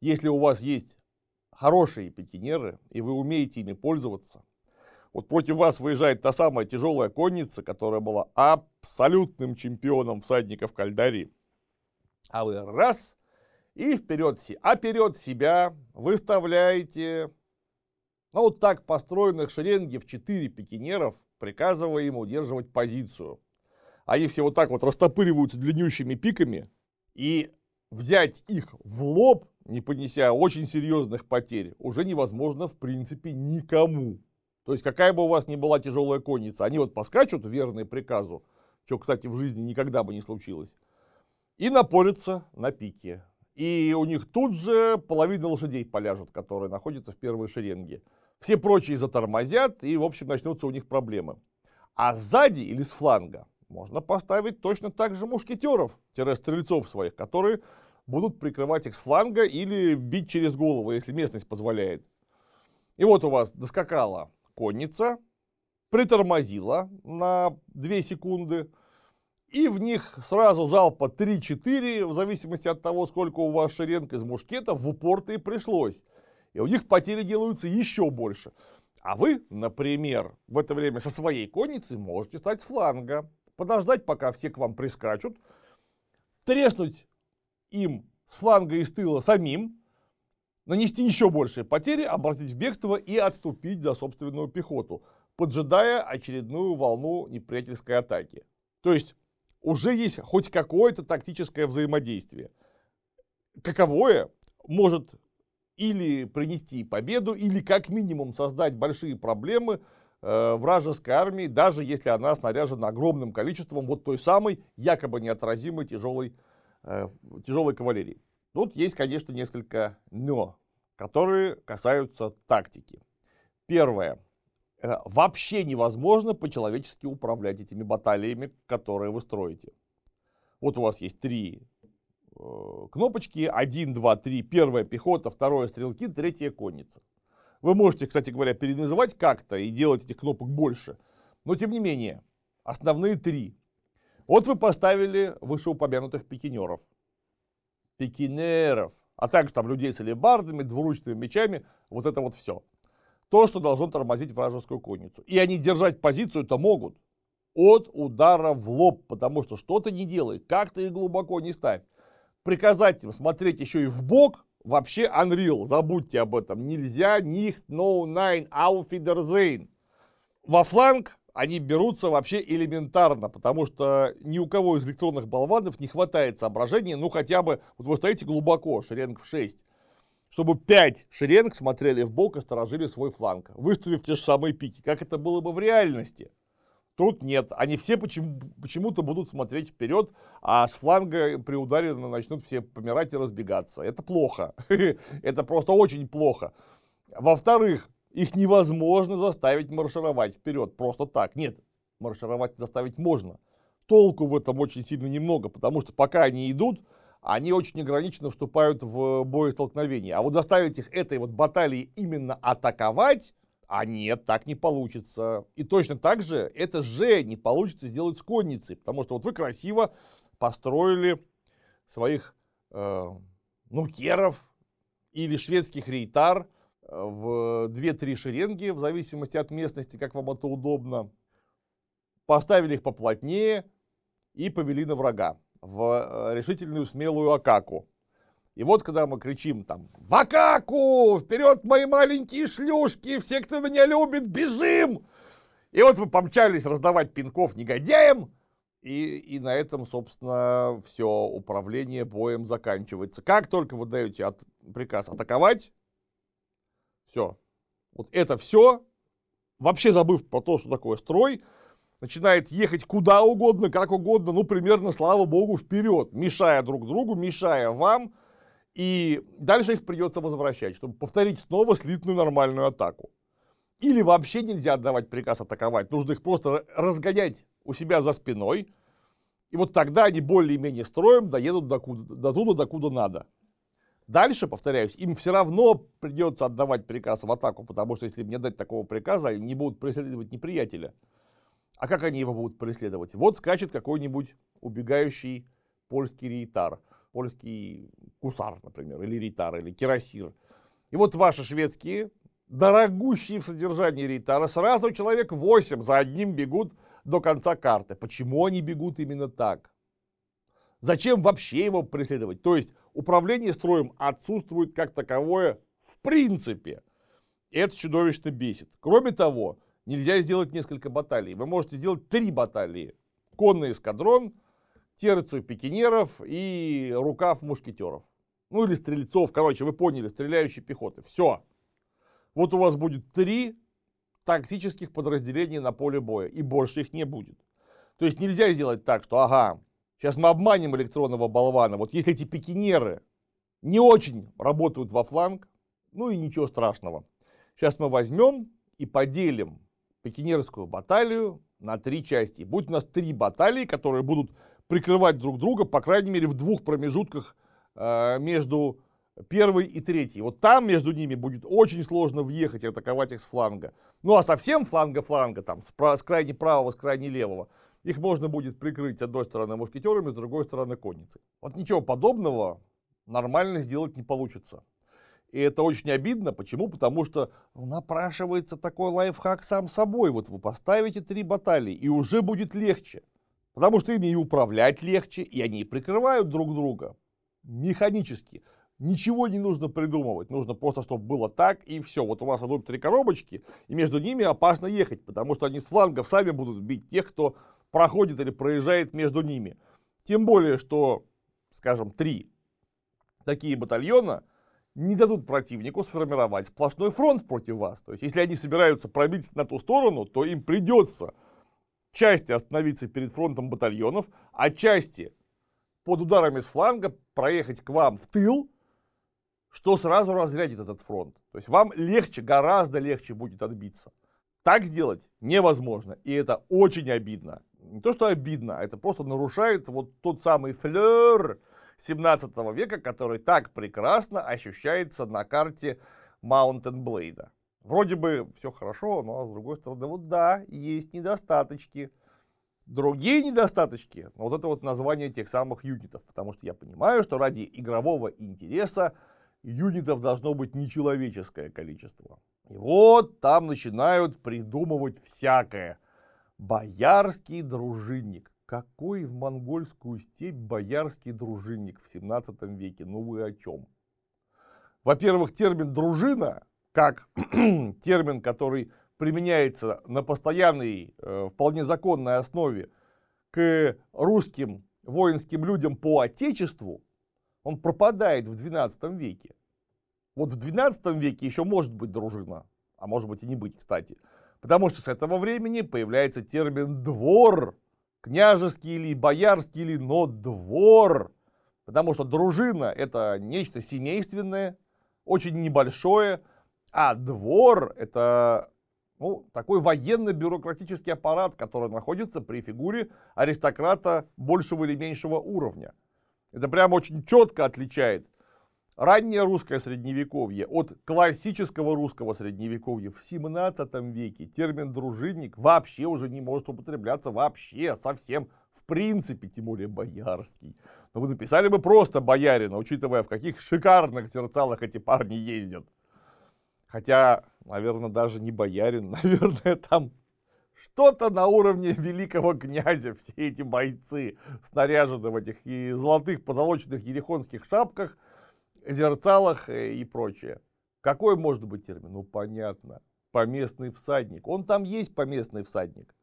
если у вас есть хорошие пикинеры, и вы умеете ими пользоваться, вот против вас выезжает та самая тяжелая конница, которая была абсолютным чемпионом всадников Кальдари. А вы раз и вперед, а вперед себя выставляете, ну вот так построенных шеренги в 4 пикинеров, приказывая им удерживать позицию. Они все вот так вот растопыриваются длиннющими пиками, и взять их в лоб не понеся очень серьезных потерь, уже невозможно в принципе никому. То есть какая бы у вас ни была тяжелая конница, они вот поскачут верные приказу, что, кстати, в жизни никогда бы не случилось, и напорятся на пике. И у них тут же половина лошадей поляжет, которые находятся в первой шеренге. Все прочие затормозят, и, в общем, начнутся у них проблемы. А сзади или с фланга можно поставить точно так же мушкетеров-стрельцов своих, которые будут прикрывать их с фланга или бить через голову, если местность позволяет. И вот у вас доскакала конница, притормозила на 2 секунды, и в них сразу залпа 3-4, в зависимости от того, сколько у вас шеренг из мушкетов, в упор-то и пришлось. И у них потери делаются еще больше. А вы, например, в это время со своей конницей можете стать с фланга, подождать, пока все к вам прискачут, треснуть им с фланга и с тыла самим, нанести еще большие потери, обратить в бегство и отступить за собственную пехоту, поджидая очередную волну неприятельской атаки. То есть уже есть хоть какое-то тактическое взаимодействие. Каковое может или принести победу, или как минимум создать большие проблемы э, вражеской армии, даже если она снаряжена огромным количеством вот той самой якобы неотразимой тяжелой Э, тяжелой кавалерии. Тут есть, конечно, несколько «но», которые касаются тактики. Первое. Э, вообще невозможно по-человечески управлять этими баталиями, которые вы строите. Вот у вас есть три э, кнопочки. Один, два, три. Первая пехота, второе стрелки, третья конница. Вы можете, кстати говоря, переназывать как-то и делать этих кнопок больше. Но тем не менее, основные три. Вот вы поставили вышеупомянутых пикинеров. Пикинеров. А также там людей с алебардами, двуручными мечами. Вот это вот все. То, что должно тормозить вражескую конницу. И они держать позицию-то могут. От удара в лоб, потому что что-то не делай, как то их глубоко не ставь. Приказать им смотреть еще и в бок, вообще Unreal, забудьте об этом. Нельзя, nicht, no, nein, auf. Во фланг они берутся вообще элементарно, потому что ни у кого из электронных болванов не хватает соображения, ну хотя бы, вот вы стоите глубоко, шеренг в 6, чтобы 5 шеренг смотрели в бок и сторожили свой фланг, выставив те же самые пики, как это было бы в реальности. Тут нет, они все почему- почему-то будут смотреть вперед, а с фланга при ударе начнут все помирать и разбегаться. Это плохо, это просто очень плохо. Во-вторых, их невозможно заставить маршировать вперед просто так. Нет, маршировать заставить можно. Толку в этом очень сильно немного, потому что пока они идут, они очень ограниченно вступают в боестолкновение. А вот заставить их этой вот баталии именно атаковать, а нет, так не получится. И точно так же это же не получится сделать с конницей, потому что вот вы красиво построили своих э, нукеров или шведских рейтар, в 2-3 шеренги, в зависимости от местности, как вам это удобно. Поставили их поплотнее и повели на врага в э, решительную смелую Акаку. И вот когда мы кричим там «В Акаку! Вперед, мои маленькие шлюшки! Все, кто меня любит, бежим!» И вот вы помчались раздавать пинков негодяям, и, и на этом, собственно, все управление боем заканчивается. Как только вы даете от, приказ атаковать, все. Вот это все, вообще забыв про то, что такое строй, начинает ехать куда угодно, как угодно, ну, примерно, слава богу, вперед, мешая друг другу, мешая вам, и дальше их придется возвращать, чтобы повторить снова слитную нормальную атаку. Или вообще нельзя отдавать приказ атаковать, нужно их просто разгонять у себя за спиной, и вот тогда они более-менее строем доедут до, куда, до туда, докуда надо. Дальше, повторяюсь, им все равно придется отдавать приказ в атаку, потому что если им не дать такого приказа, они не будут преследовать неприятеля. А как они его будут преследовать? Вот скачет какой-нибудь убегающий польский рейтар, польский кусар, например, или рейтар, или кирасир. И вот ваши шведские, дорогущие в содержании рейтара, сразу человек 8 за одним бегут до конца карты. Почему они бегут именно так? Зачем вообще его преследовать? То есть управление строем отсутствует как таковое в принципе. Это чудовищно бесит. Кроме того, нельзя сделать несколько баталий. Вы можете сделать три баталии. Конный эскадрон, терцию пикинеров и рукав мушкетеров. Ну или стрельцов, короче, вы поняли, стреляющей пехоты. Все. Вот у вас будет три тактических подразделения на поле боя, и больше их не будет. То есть нельзя сделать так, что ага, Сейчас мы обманем электронного болвана. Вот если эти пикинеры не очень работают во фланг, ну и ничего страшного. Сейчас мы возьмем и поделим пикинерскую баталию на три части. Будет у нас три баталии, которые будут прикрывать друг друга, по крайней мере, в двух промежутках э, между первой и третьей. Вот там между ними будет очень сложно въехать и атаковать их с фланга. Ну а совсем фланга-фланга, там, с, с крайне правого, с крайне левого, их можно будет прикрыть с одной стороны мушкетерами, с другой стороны конницей. Вот ничего подобного нормально сделать не получится. И это очень обидно. Почему? Потому что напрашивается такой лайфхак сам собой. Вот вы поставите три баталии, и уже будет легче. Потому что ими и управлять легче, и они прикрывают друг друга механически. Ничего не нужно придумывать, нужно просто, чтобы было так и все. Вот у вас идут три коробочки, и между ними опасно ехать, потому что они с флангов сами будут бить тех, кто проходит или проезжает между ними. Тем более, что, скажем, три такие батальона не дадут противнику сформировать сплошной фронт против вас. То есть, если они собираются пробить на ту сторону, то им придется части остановиться перед фронтом батальонов, а части под ударами с фланга проехать к вам в тыл, что сразу разрядит этот фронт. То есть вам легче, гораздо легче будет отбиться. Так сделать невозможно, и это очень обидно не то что обидно, а это просто нарушает вот тот самый флер 17 века, который так прекрасно ощущается на карте Mountain Blade. Вроде бы все хорошо, но с другой стороны, вот да, есть недостаточки. Другие недостаточки, вот это вот название тех самых юнитов, потому что я понимаю, что ради игрового интереса юнитов должно быть нечеловеческое количество. И вот там начинают придумывать всякое. Боярский дружинник. Какой в монгольскую степь боярский дружинник в 17 веке? Ну вы о чем? Во-первых, термин «дружина», как термин, который применяется на постоянной, э, вполне законной основе к русским воинским людям по Отечеству, он пропадает в XII веке. Вот в XII веке еще может быть дружина, а может быть и не быть, кстати. Потому что с этого времени появляется термин «двор», княжеский или боярский или, но двор. Потому что дружина это нечто семейственное, очень небольшое, а двор это ну, такой военно-бюрократический аппарат, который находится при фигуре аристократа большего или меньшего уровня. Это прямо очень четко отличает раннее русское средневековье от классического русского средневековья в 17 веке термин дружинник вообще уже не может употребляться вообще, совсем, в принципе, тем более боярский. Но вы написали бы просто боярина, учитывая, в каких шикарных зерцалах эти парни ездят. Хотя, наверное, даже не боярин, наверное, там что-то на уровне великого князя, все эти бойцы, снаряжены в этих и золотых позолоченных ерехонских шапках – зерцалах э, и прочее. Какой может быть термин? Ну, понятно. Поместный всадник. Он там есть поместный всадник.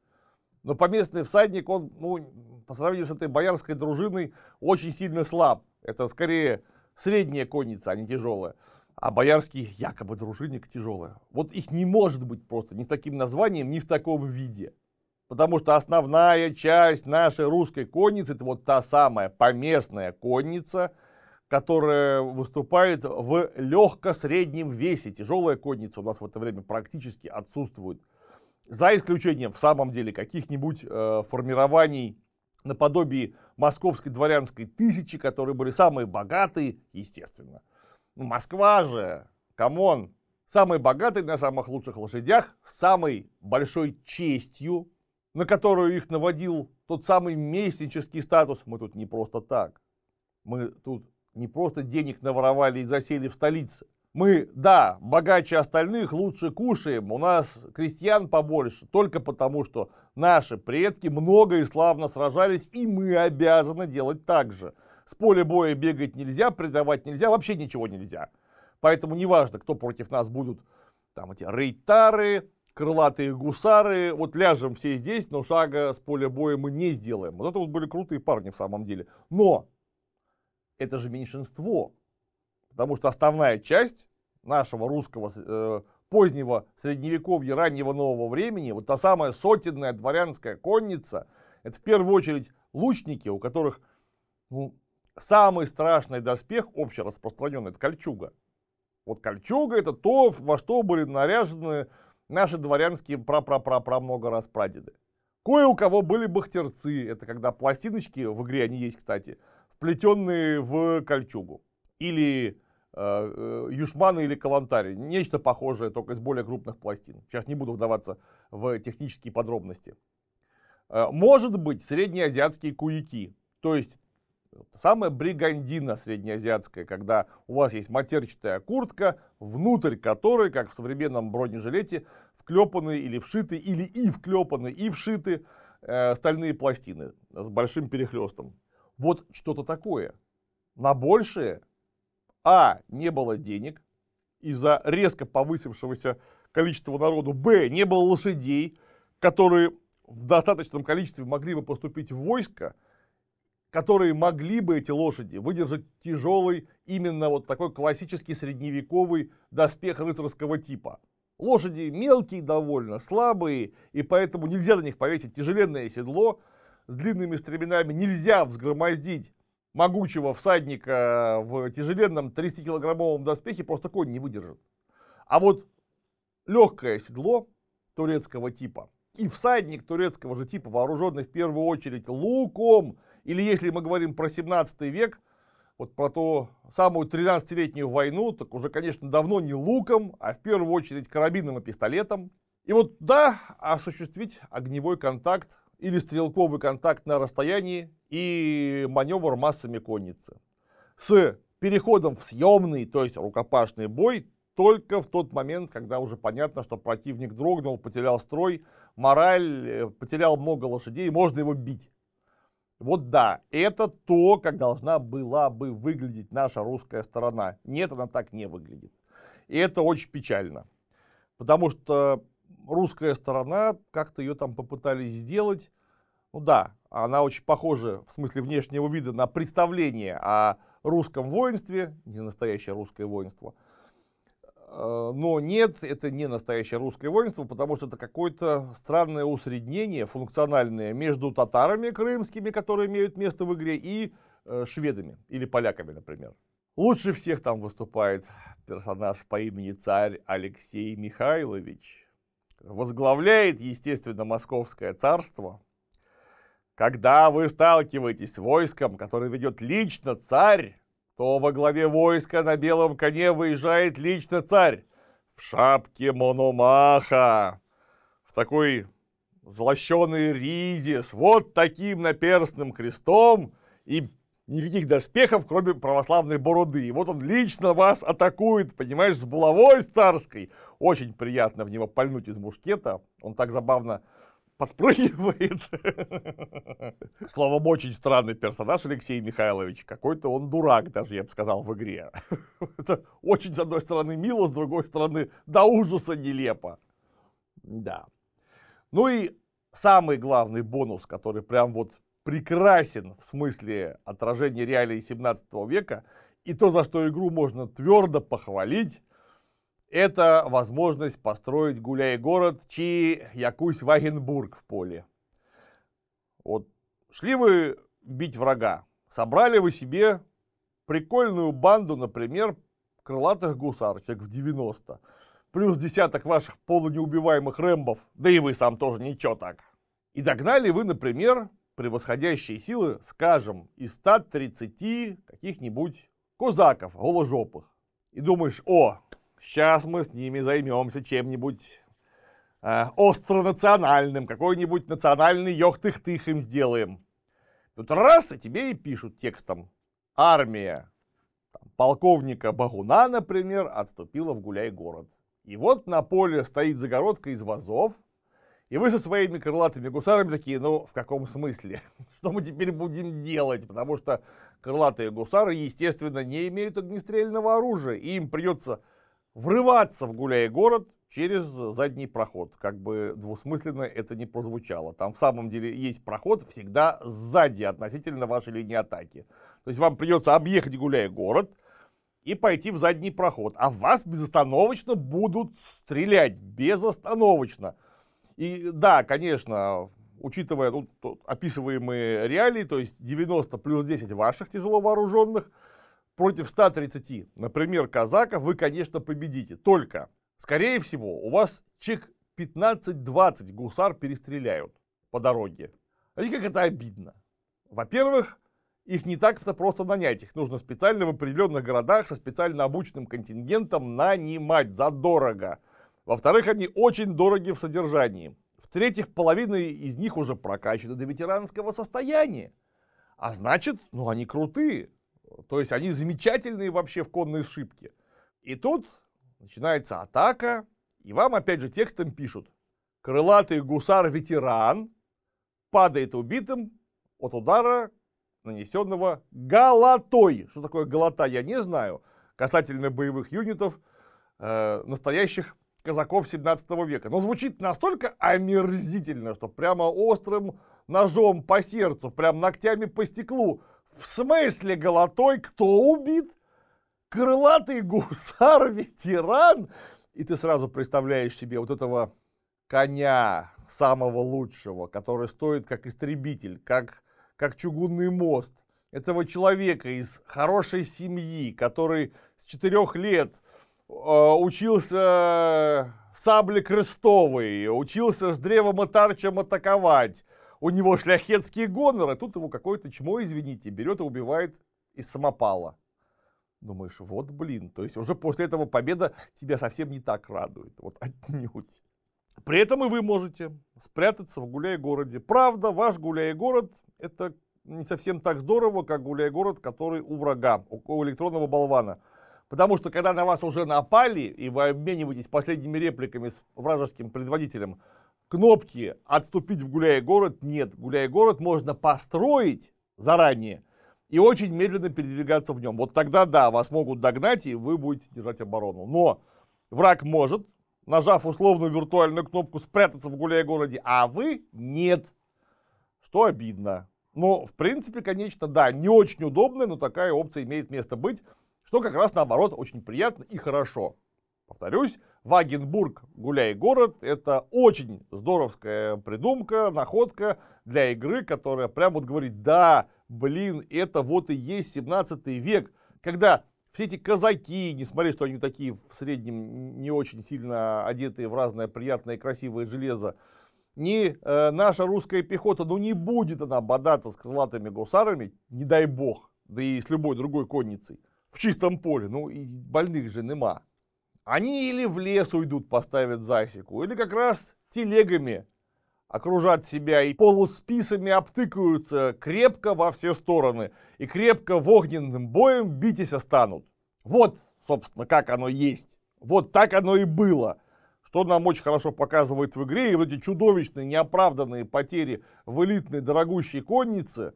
Но поместный всадник, он, ну, по сравнению с этой боярской дружиной, очень сильно слаб. Это скорее средняя конница, а не тяжелая. А боярский якобы дружинник тяжелая. Вот их не может быть просто ни с таким названием, ни в таком виде. Потому что основная часть нашей русской конницы, это вот та самая поместная конница – которая выступает в легко-среднем весе. Тяжелая конница у нас в это время практически отсутствует. За исключением, в самом деле, каких-нибудь э, формирований наподобие московской дворянской тысячи, которые были самые богатые, естественно. Ну, Москва же, come on, самый богатый на самых лучших лошадях, с самой большой честью, на которую их наводил тот самый местнический статус. Мы тут не просто так. Мы тут не просто денег наворовали и засели в столице. Мы, да, богаче остальных, лучше кушаем, у нас крестьян побольше, только потому что наши предки много и славно сражались, и мы обязаны делать так же. С поля боя бегать нельзя, предавать нельзя, вообще ничего нельзя. Поэтому неважно, кто против нас будут, там эти рейтары, крылатые гусары, вот ляжем все здесь, но шага с поля боя мы не сделаем. Вот это вот были крутые парни в самом деле. Но это же меньшинство. Потому что основная часть нашего русского э, позднего средневековья, раннего нового времени, вот та самая сотенная дворянская конница, это в первую очередь лучники, у которых ну, самый страшный доспех общераспространенный, это кольчуга. Вот кольчуга это то, во что были наряжены наши дворянские пра-пра-пра-пра много раз прадеды. Кое у кого были бахтерцы, это когда пластиночки, в игре они есть, кстати, вплетенные в кольчугу. Или э, э, юшманы или калантари. Нечто похожее, только из более крупных пластин. Сейчас не буду вдаваться в технические подробности. Э, может быть, среднеазиатские куяки. То есть, самая бригандина среднеазиатская, когда у вас есть матерчатая куртка, внутрь которой, как в современном бронежилете, вклепаны или вшиты, или и вклепаны, и вшиты э, стальные пластины с большим перехлестом. Вот что-то такое. На большее, а, не было денег из-за резко повысившегося количества народу, б, не было лошадей, которые в достаточном количестве могли бы поступить в войско, которые могли бы эти лошади выдержать тяжелый, именно вот такой классический средневековый доспех рыцарского типа. Лошади мелкие довольно, слабые, и поэтому нельзя на них повесить тяжеленное седло, с длинными стременами нельзя взгромоздить могучего всадника в тяжеленном 30-килограммовом доспехе, просто конь не выдержит. А вот легкое седло турецкого типа и всадник турецкого же типа, вооруженный в первую очередь луком, или если мы говорим про 17 век, вот про ту самую 13-летнюю войну, так уже, конечно, давно не луком, а в первую очередь карабином и пистолетом. И вот да, осуществить огневой контакт или стрелковый контакт на расстоянии и маневр массами конницы. С переходом в съемный, то есть рукопашный бой, только в тот момент, когда уже понятно, что противник дрогнул, потерял строй, мораль, э, потерял много лошадей, можно его бить. Вот да, это то, как должна была бы выглядеть наша русская сторона. Нет, она так не выглядит. И это очень печально. Потому что русская сторона как-то ее там попытались сделать. Ну да, она очень похожа в смысле внешнего вида на представление о русском воинстве, не настоящее русское воинство. Э, но нет, это не настоящее русское воинство, потому что это какое-то странное усреднение функциональное между татарами крымскими, которые имеют место в игре, и э, шведами или поляками, например. Лучше всех там выступает персонаж по имени царь Алексей Михайлович. Возглавляет, естественно, Московское царство. Когда вы сталкиваетесь с войском, который ведет лично царь, то во главе войска на белом коне выезжает лично царь в шапке Мономаха, в такой злощеной ризе вот таким наперстным крестом и никаких доспехов, кроме православной бороды. И вот он лично вас атакует, понимаешь, с булавой с царской. Очень приятно в него пальнуть из мушкета. Он так забавно подпрыгивает. Словом, очень странный персонаж Алексей Михайлович. Какой-то он дурак, даже я бы сказал, в игре. Это очень, с одной стороны, мило, с другой стороны, до ужаса нелепо. Да. Ну и самый главный бонус, который прям вот прекрасен в смысле отражения реалий 17 века, и то, за что игру можно твердо похвалить, это возможность построить гуляй-город Чи Якусь Вагенбург в поле. Вот шли вы бить врага, собрали вы себе прикольную банду, например, крылатых гусарчик в 90, плюс десяток ваших полунеубиваемых рэмбов, да и вы сам тоже ничего так. И догнали вы, например, превосходящие силы, скажем, из 130 каких-нибудь козаков голожопых. И думаешь, о, сейчас мы с ними займемся чем-нибудь э, остронациональным, какой-нибудь национальный ёх-тых-тых им сделаем. Тут раз, и тебе и пишут текстом. Армия там, полковника Багуна, например, отступила в Гуляй-город. И вот на поле стоит загородка из вазов, и вы со своими крылатыми гусарами такие, ну, в каком смысле? Что мы теперь будем делать? Потому что крылатые гусары, естественно, не имеют огнестрельного оружия, и им придется врываться в гуляй-город через задний проход. Как бы двусмысленно это не прозвучало. Там в самом деле есть проход всегда сзади относительно вашей линии атаки. То есть вам придется объехать гуляй-город, и пойти в задний проход. А вас безостановочно будут стрелять. Безостановочно. И да, конечно, учитывая ну, описываемые реалии, то есть 90 плюс 10 ваших тяжело вооруженных против 130, например, казаков, вы, конечно, победите. Только, скорее всего, у вас чек 15-20 гусар перестреляют по дороге. Видите, как это обидно. Во-первых, их не так-то просто нанять. Их нужно специально в определенных городах со специально обученным контингентом нанимать задорого. Во-вторых, они очень дороги в содержании. В-третьих, половина из них уже прокачаны до ветеранского состояния. А значит, ну они крутые. То есть они замечательные вообще в конной сшибке. И тут начинается атака, и вам опять же текстом пишут. Крылатый гусар-ветеран падает убитым от удара, нанесенного галатой. Что такое галата, я не знаю. Касательно боевых юнитов, э, настоящих казаков 17 века. Но звучит настолько омерзительно, что прямо острым ножом по сердцу, прям ногтями по стеклу. В смысле голотой? Кто убит? Крылатый гусар-ветеран? И ты сразу представляешь себе вот этого коня самого лучшего, который стоит как истребитель, как, как чугунный мост. Этого человека из хорошей семьи, который с четырех лет учился сабле крестовой, учился с древом и тарчем атаковать. У него шляхетские гоноры, тут его какое-то чмо, извините, берет и убивает из самопала. Думаешь, вот блин, то есть уже после этого победа тебя совсем не так радует, вот отнюдь. При этом и вы можете спрятаться в гуляй-городе. Правда, ваш гуляй-город это не совсем так здорово, как гуляй-город, который у врага, у электронного болвана. Потому что когда на вас уже напали, и вы обмениваетесь последними репликами с вражеским предводителем, кнопки «Отступить в гуляй-город» нет. Гуляй-город можно построить заранее и очень медленно передвигаться в нем. Вот тогда, да, вас могут догнать, и вы будете держать оборону. Но враг может нажав условную виртуальную кнопку «Спрятаться в гуляй-городе», а вы нет. Что обидно. Но, в принципе, конечно, да, не очень удобно, но такая опция имеет место быть, что как раз наоборот очень приятно и хорошо. Повторюсь, Вагенбург гуляй-город – это очень здоровская придумка, находка для игры, которая прям вот говорит, да, блин, это вот и есть 17 век, когда все эти казаки, несмотря что они такие в среднем не очень сильно одетые в разное приятное и красивое железо, не э, наша русская пехота, ну не будет она бодаться с крылатыми гусарами, не дай бог, да и с любой другой конницей, в чистом поле, ну и больных же нема. Они или в лес уйдут, поставят засеку, или как раз телегами окружат себя и полусписами обтыкаются крепко во все стороны и крепко в огненным боем битесь станут. Вот, собственно, как оно есть. Вот так оно и было. Что нам очень хорошо показывает в игре, и вот эти чудовищные, неоправданные потери в элитной дорогущей коннице,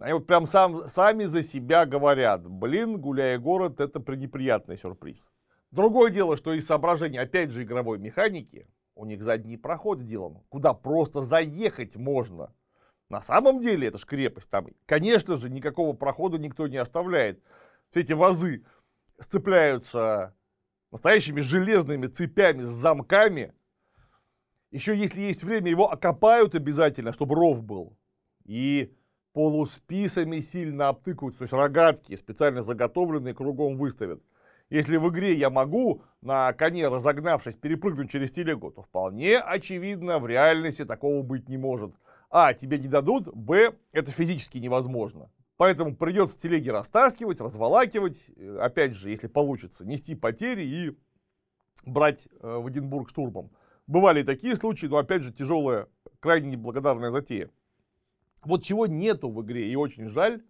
они вот прям сам, сами за себя говорят. Блин, гуляя город, это пренеприятный сюрприз. Другое дело, что из соображений, опять же, игровой механики, у них задний проход сделан, куда просто заехать можно. На самом деле, это ж крепость там. Конечно же, никакого прохода никто не оставляет. Все эти вазы сцепляются настоящими железными цепями с замками. Еще если есть время, его окопают обязательно, чтобы ров был. И полусписами сильно обтыкаются, то есть рогатки специально заготовленные кругом выставят. Если в игре я могу на коне, разогнавшись, перепрыгнуть через телегу, то вполне очевидно, в реальности такого быть не может. А, тебе не дадут, б, это физически невозможно. Поэтому придется телеги растаскивать, разволакивать, э, опять же, если получится, нести потери и брать э, в Эдинбург штурмом. Бывали и такие случаи, но опять же тяжелая, крайне неблагодарная затея. Вот чего нету в игре, и очень жаль,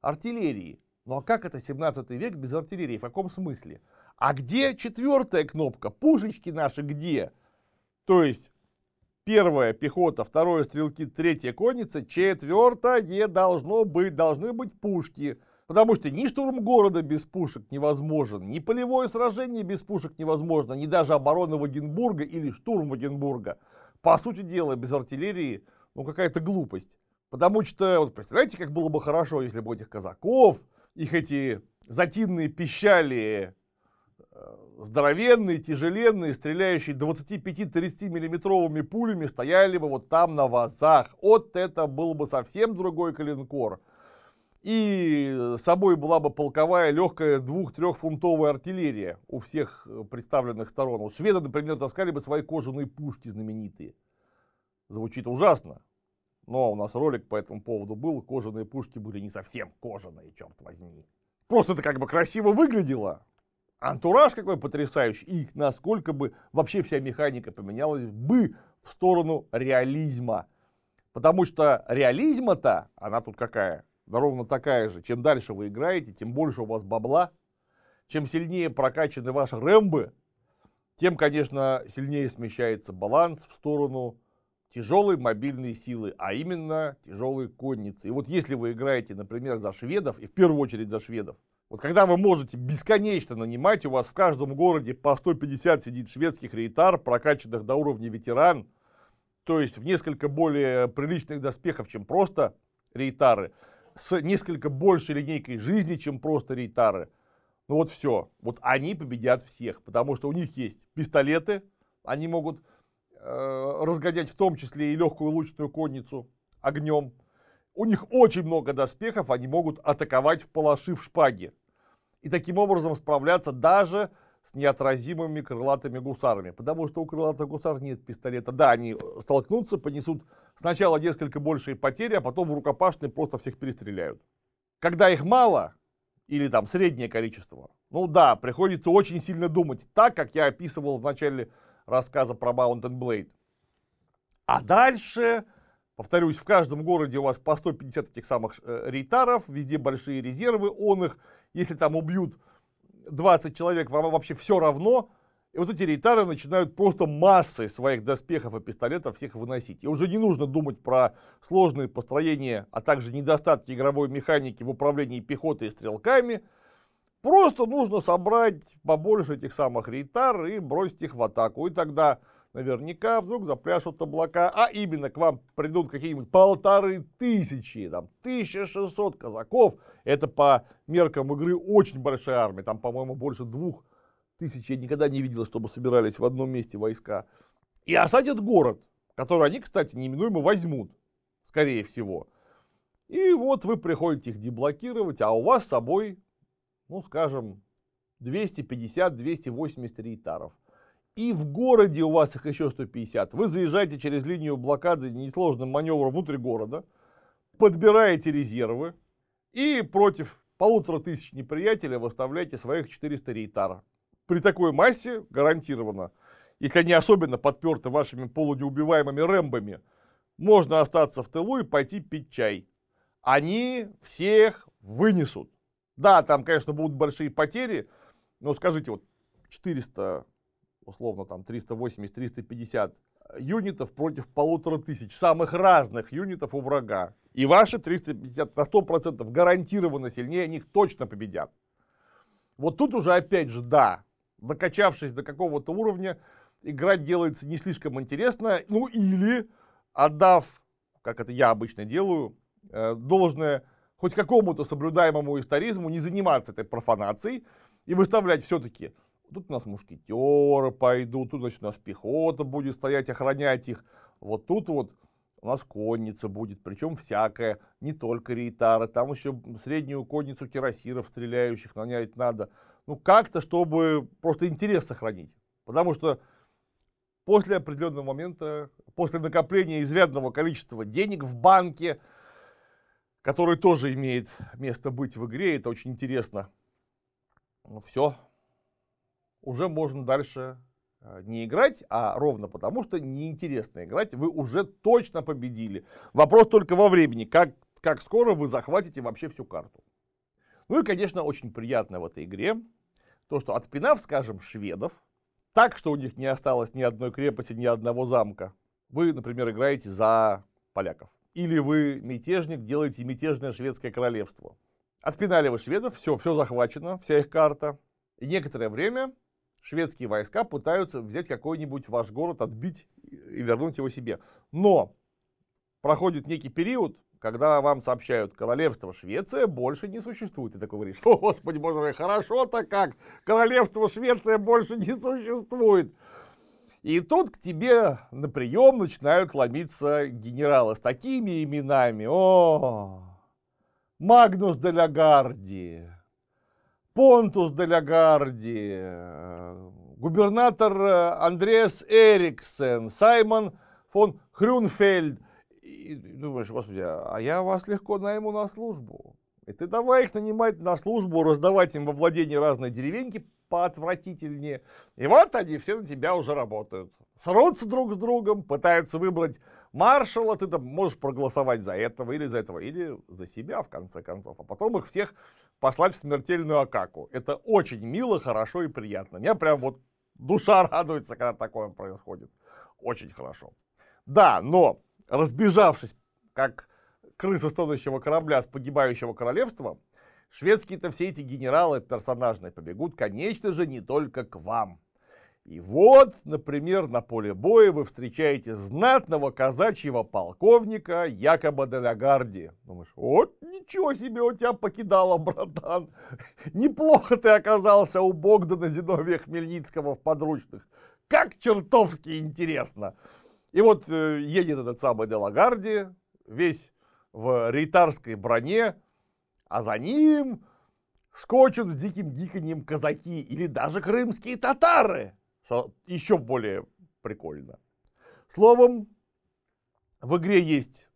артиллерии. Ну а как это 17 век без артиллерии? В каком смысле? А где четвертая кнопка? Пушечки наши где? То есть первая пехота, второе стрелки, третья конница, четвертое должно быть, должны быть пушки. Потому что ни штурм города без пушек невозможен, ни полевое сражение без пушек невозможно, ни даже оборона Вагенбурга или штурм Вагенбурга. По сути дела, без артиллерии, ну какая-то глупость. Потому что, вот представляете, как было бы хорошо, если бы этих казаков, их эти затинные пищали, э, здоровенные, тяжеленные, стреляющие 25-30 миллиметровыми пулями, стояли бы вот там на вазах. Вот это был бы совсем другой калинкор. И с собой была бы полковая легкая двух-трехфунтовая артиллерия у всех э, представленных сторон. У шведы, например, таскали бы свои кожаные пушки знаменитые. Звучит ужасно. Но у нас ролик по этому поводу был, кожаные пушки были не совсем кожаные, черт возьми. Просто это как бы красиво выглядело. Антураж какой потрясающий. И насколько бы вообще вся механика поменялась бы в сторону реализма. Потому что реализма-то, она тут какая? Да ровно такая же. Чем дальше вы играете, тем больше у вас бабла. Чем сильнее прокачаны ваши рэмбы, тем, конечно, сильнее смещается баланс в сторону тяжелой мобильной силы, а именно тяжелой конницы. И вот если вы играете, например, за шведов, и в первую очередь за шведов, вот когда вы можете бесконечно нанимать, у вас в каждом городе по 150 сидит шведских рейтар, прокачанных до уровня ветеран, то есть в несколько более приличных доспехов, чем просто рейтары, с несколько большей линейкой жизни, чем просто рейтары. Ну вот все, вот они победят всех, потому что у них есть пистолеты, они могут разгонять в том числе и легкую лучную конницу огнем. У них очень много доспехов, они могут атаковать в палаши в шпаге. И таким образом справляться даже с неотразимыми крылатыми гусарами. Потому что у крылатых гусар нет пистолета. Да, они столкнутся, понесут сначала несколько большие потери, а потом в рукопашной просто всех перестреляют. Когда их мало, или там среднее количество, ну да, приходится очень сильно думать. Так, как я описывал в начале рассказа про Mountain Blade. А дальше, повторюсь, в каждом городе у вас по 150 этих самых э, рейтаров, везде большие резервы, он их, если там убьют 20 человек, вам вообще все равно. И вот эти рейтары начинают просто массой своих доспехов и пистолетов всех выносить. И уже не нужно думать про сложные построения, а также недостатки игровой механики в управлении пехотой и стрелками. Просто нужно собрать побольше этих самых рейтар и бросить их в атаку. И тогда наверняка вдруг запляшут облака, а именно к вам придут какие-нибудь полторы тысячи, там, 1600 казаков. Это по меркам игры очень большая армия, там, по-моему, больше двух тысяч я никогда не видел, чтобы собирались в одном месте войска. И осадят город, который они, кстати, неминуемо возьмут, скорее всего. И вот вы приходите их деблокировать, а у вас с собой, ну, скажем, 250-280 рейтаров и в городе у вас их еще 150. Вы заезжаете через линию блокады несложным маневром внутрь города, подбираете резервы и против полутора тысяч неприятеля выставляете своих 400 рейтара. При такой массе гарантированно, если они особенно подперты вашими полунеубиваемыми рэмбами, можно остаться в тылу и пойти пить чай. Они всех вынесут. Да, там, конечно, будут большие потери, но скажите, вот 400 условно там 380-350 юнитов против полутора тысяч самых разных юнитов у врага. И ваши 350 на 100% гарантированно сильнее них точно победят. Вот тут уже опять же, да, докачавшись до какого-то уровня, играть делается не слишком интересно, ну или отдав, как это я обычно делаю, э, должное хоть какому-то соблюдаемому историзму не заниматься этой профанацией и выставлять все-таки Тут у нас мушкетеры пойдут, тут, значит, у нас пехота будет стоять, охранять их. Вот тут вот у нас конница будет, причем всякая, не только рейтары, там еще среднюю конницу кирасиров стреляющих нанять надо. Ну, как-то, чтобы просто интерес сохранить. Потому что после определенного момента, после накопления изрядного количества денег в банке, который тоже имеет место быть в игре, это очень интересно, ну, все, уже можно дальше э, не играть, а ровно потому, что неинтересно играть, вы уже точно победили. Вопрос только во времени, как, как скоро вы захватите вообще всю карту. Ну и, конечно, очень приятно в этой игре то, что отпинав, скажем, шведов, так, что у них не осталось ни одной крепости, ни одного замка, вы, например, играете за поляков. Или вы, мятежник, делаете мятежное шведское королевство. Отпинали вы шведов, все, все захвачено, вся их карта. И некоторое время шведские войска пытаются взять какой-нибудь ваш город, отбить и вернуть его себе. Но проходит некий период, когда вам сообщают, королевство Швеция больше не существует. И такой говоришь, о, господи, боже мой, хорошо-то как, королевство Швеция больше не существует. И тут к тебе на прием начинают ломиться генералы с такими именами. О, Магнус де Лагарди, Понтус де Лагарди, э, губернатор Андреас Эриксен, Саймон фон Хрюнфельд. И думаешь, господи, а я вас легко найму на службу. И ты давай их нанимать на службу, раздавать им во владении разные деревеньки поотвратительнее. И вот они все на тебя уже работают. Срутся друг с другом, пытаются выбрать маршала, ты там можешь проголосовать за этого или за этого, или за себя, в конце концов. А потом их всех послать в смертельную акаку. Это очень мило, хорошо и приятно. Меня прям вот душа радуется, когда такое происходит. Очень хорошо. Да, но разбежавшись, как крыса стонущего корабля с погибающего королевства, шведские-то все эти генералы персонажные побегут, конечно же, не только к вам. И вот, например, на поле боя вы встречаете знатного казачьего полковника Якоба де Лагарди. Думаешь, вот ничего себе у тебя покидало, братан. Неплохо ты оказался у Богдана Зиновия Хмельницкого в подручных. Как чертовски интересно. И вот э, едет этот самый де Лагарди, весь в рейтарской броне, а за ним скочут с диким гиканьем казаки или даже крымские татары что еще более прикольно. Словом, в игре есть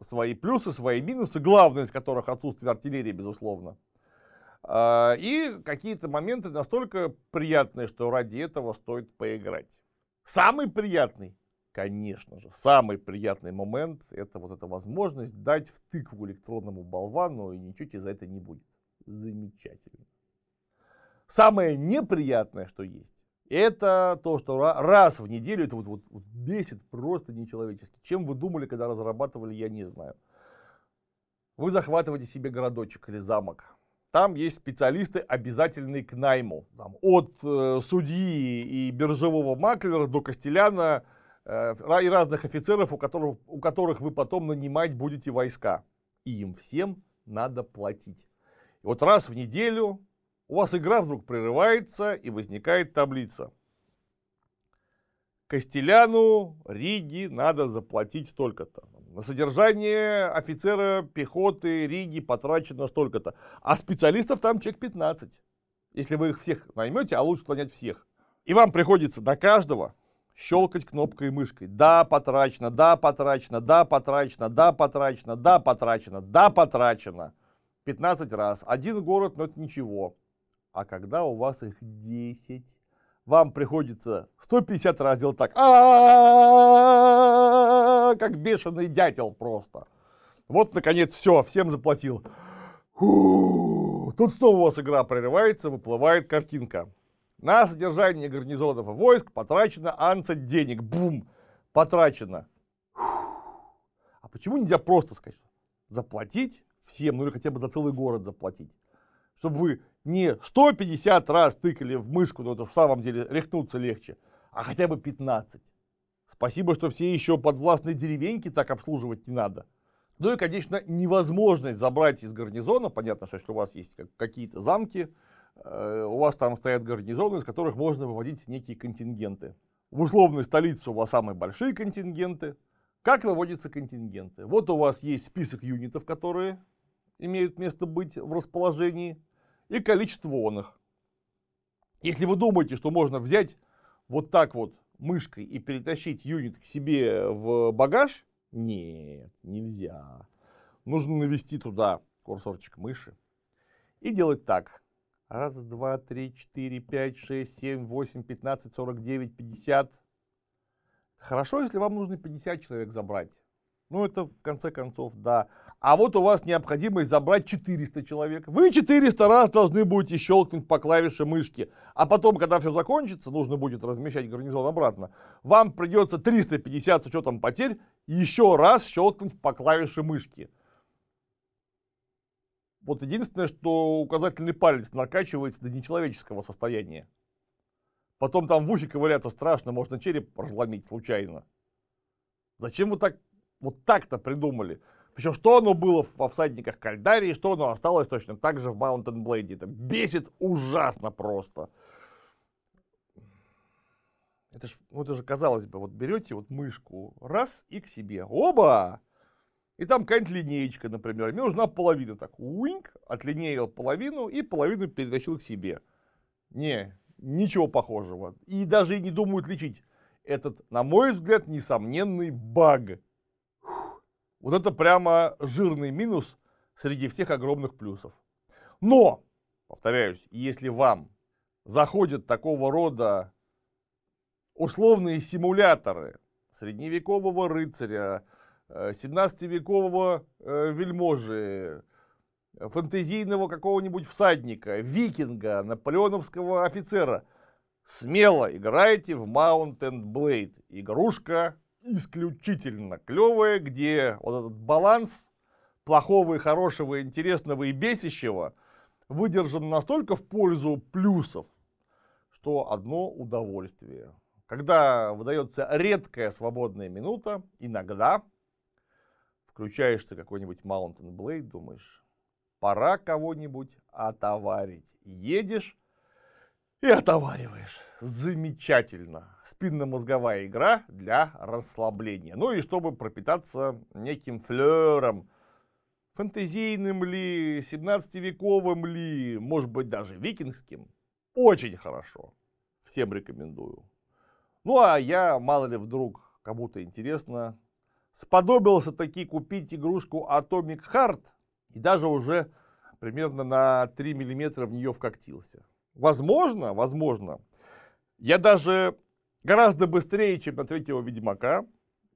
свои плюсы, свои минусы, главное из которых отсутствие артиллерии, безусловно. А, и какие-то моменты настолько приятные, что ради этого стоит поиграть. Самый приятный, конечно же, самый приятный момент, это вот эта возможность дать в тыкву электронному болвану, и ничего тебе за это не будет. Замечательно. Самое неприятное, что есть, это то, что раз в неделю, это вот, вот, вот бесит просто нечеловечески. Чем вы думали, когда разрабатывали, я не знаю. Вы захватываете себе городочек или замок. там есть специалисты, обязательные к найму. Там, от э, судьи и биржевого маклера до Костеляна и разных офицеров, у которых, у которых вы потом нанимать будете войска. И им всем надо платить. И вот раз в неделю у вас игра вдруг прерывается и возникает таблица. Костеляну, Риге надо заплатить столько-то. На содержание офицера пехоты Риги потрачено столько-то. А специалистов там человек 15. Если вы их всех наймете, а лучше нанять всех. И вам приходится на каждого щелкать кнопкой мышкой. Да, потрачено, да, потрачено, да, потрачено, да, потрачено, да, потрачено, да, потрачено. 15 раз. Один город, но это ничего. А когда у вас их 10, вам приходится 150 раз делать так. Как бешеный дятел просто. Вот, наконец, все, всем заплатил. Тут снова у вас игра прерывается, выплывает картинка. На содержание гарнизонов и войск потрачено анцать денег. Бум! Потрачено. А почему нельзя просто сказать, заплатить всем, ну или хотя бы за целый город заплатить? Чтобы вы не 150 раз тыкали в мышку, но это в самом деле рехнуться легче, а хотя бы 15. Спасибо, что все еще подвластные деревеньки так обслуживать не надо. Ну и, конечно, невозможность забрать из гарнизона. Понятно, что если у вас есть какие-то замки, у вас там стоят гарнизоны, из которых можно выводить некие контингенты. В условной столице у вас самые большие контингенты. Как выводятся контингенты? Вот у вас есть список юнитов, которые имеют место быть в расположении и количество оных. Если вы думаете, что можно взять вот так вот мышкой и перетащить юнит к себе в багаж, нет, нельзя. Нужно навести туда курсорчик мыши и делать так. Раз, два, три, четыре, пять, шесть, семь, восемь, пятнадцать, сорок девять, пятьдесят. Хорошо, если вам нужно 50 человек забрать. Ну, это в конце концов, да а вот у вас необходимость забрать 400 человек. Вы 400 раз должны будете щелкнуть по клавише мышки. А потом, когда все закончится, нужно будет размещать гарнизон обратно. Вам придется 350 с учетом потерь еще раз щелкнуть по клавише мышки. Вот единственное, что указательный палец накачивается до нечеловеческого состояния. Потом там в ухе ковыряться страшно, можно череп разломить случайно. Зачем вы так вот так-то придумали? Причем, что оно было во всадниках Кальдарии, что оно осталось точно так же в Mountain Blade. Это бесит ужасно просто. Это ну же казалось бы, вот берете вот мышку, раз и к себе. Оба! И там какая-нибудь линеечка, например. Мне нужна половина. Так, уинк, отлинеял половину и половину перетащил к себе. Не, ничего похожего. И даже и не думают лечить. Этот, на мой взгляд, несомненный баг. Вот это прямо жирный минус среди всех огромных плюсов. Но, повторяюсь, если вам заходят такого рода условные симуляторы средневекового рыцаря, 17-векового э, э, вельможи, фантазийного какого-нибудь всадника, викинга, наполеоновского офицера, смело играйте в Mountain Blade. Игрушка исключительно клевое, где вот этот баланс плохого и хорошего, интересного и бесящего выдержан настолько в пользу плюсов, что одно удовольствие. Когда выдается редкая свободная минута, иногда включаешь ты какой-нибудь Mountain Blade, думаешь, пора кого-нибудь отоварить. Едешь и отовариваешь. Замечательно. Спинномозговая игра для расслабления. Ну и чтобы пропитаться неким флером. Фэнтезийным ли, 17-вековым ли, может быть даже викингским. Очень хорошо. Всем рекомендую. Ну а я, мало ли вдруг кому-то интересно, сподобился таки купить игрушку Atomic Heart и даже уже примерно на 3 миллиметра в нее вкоктился. Возможно, возможно, я даже гораздо быстрее, чем на третьего Ведьмака,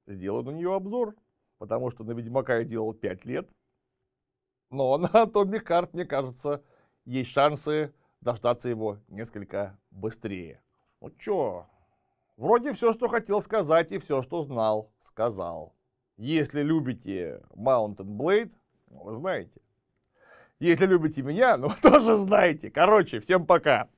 сделаю на нее обзор. Потому что на Ведьмака я делал 5 лет. Но на Atomic Heart, мне кажется, есть шансы дождаться его несколько быстрее. Ну чё, вроде все, что хотел сказать и все, что знал, сказал. Если любите Mountain Blade, вы знаете. Если любите меня, ну, тоже знаете. Короче, всем пока.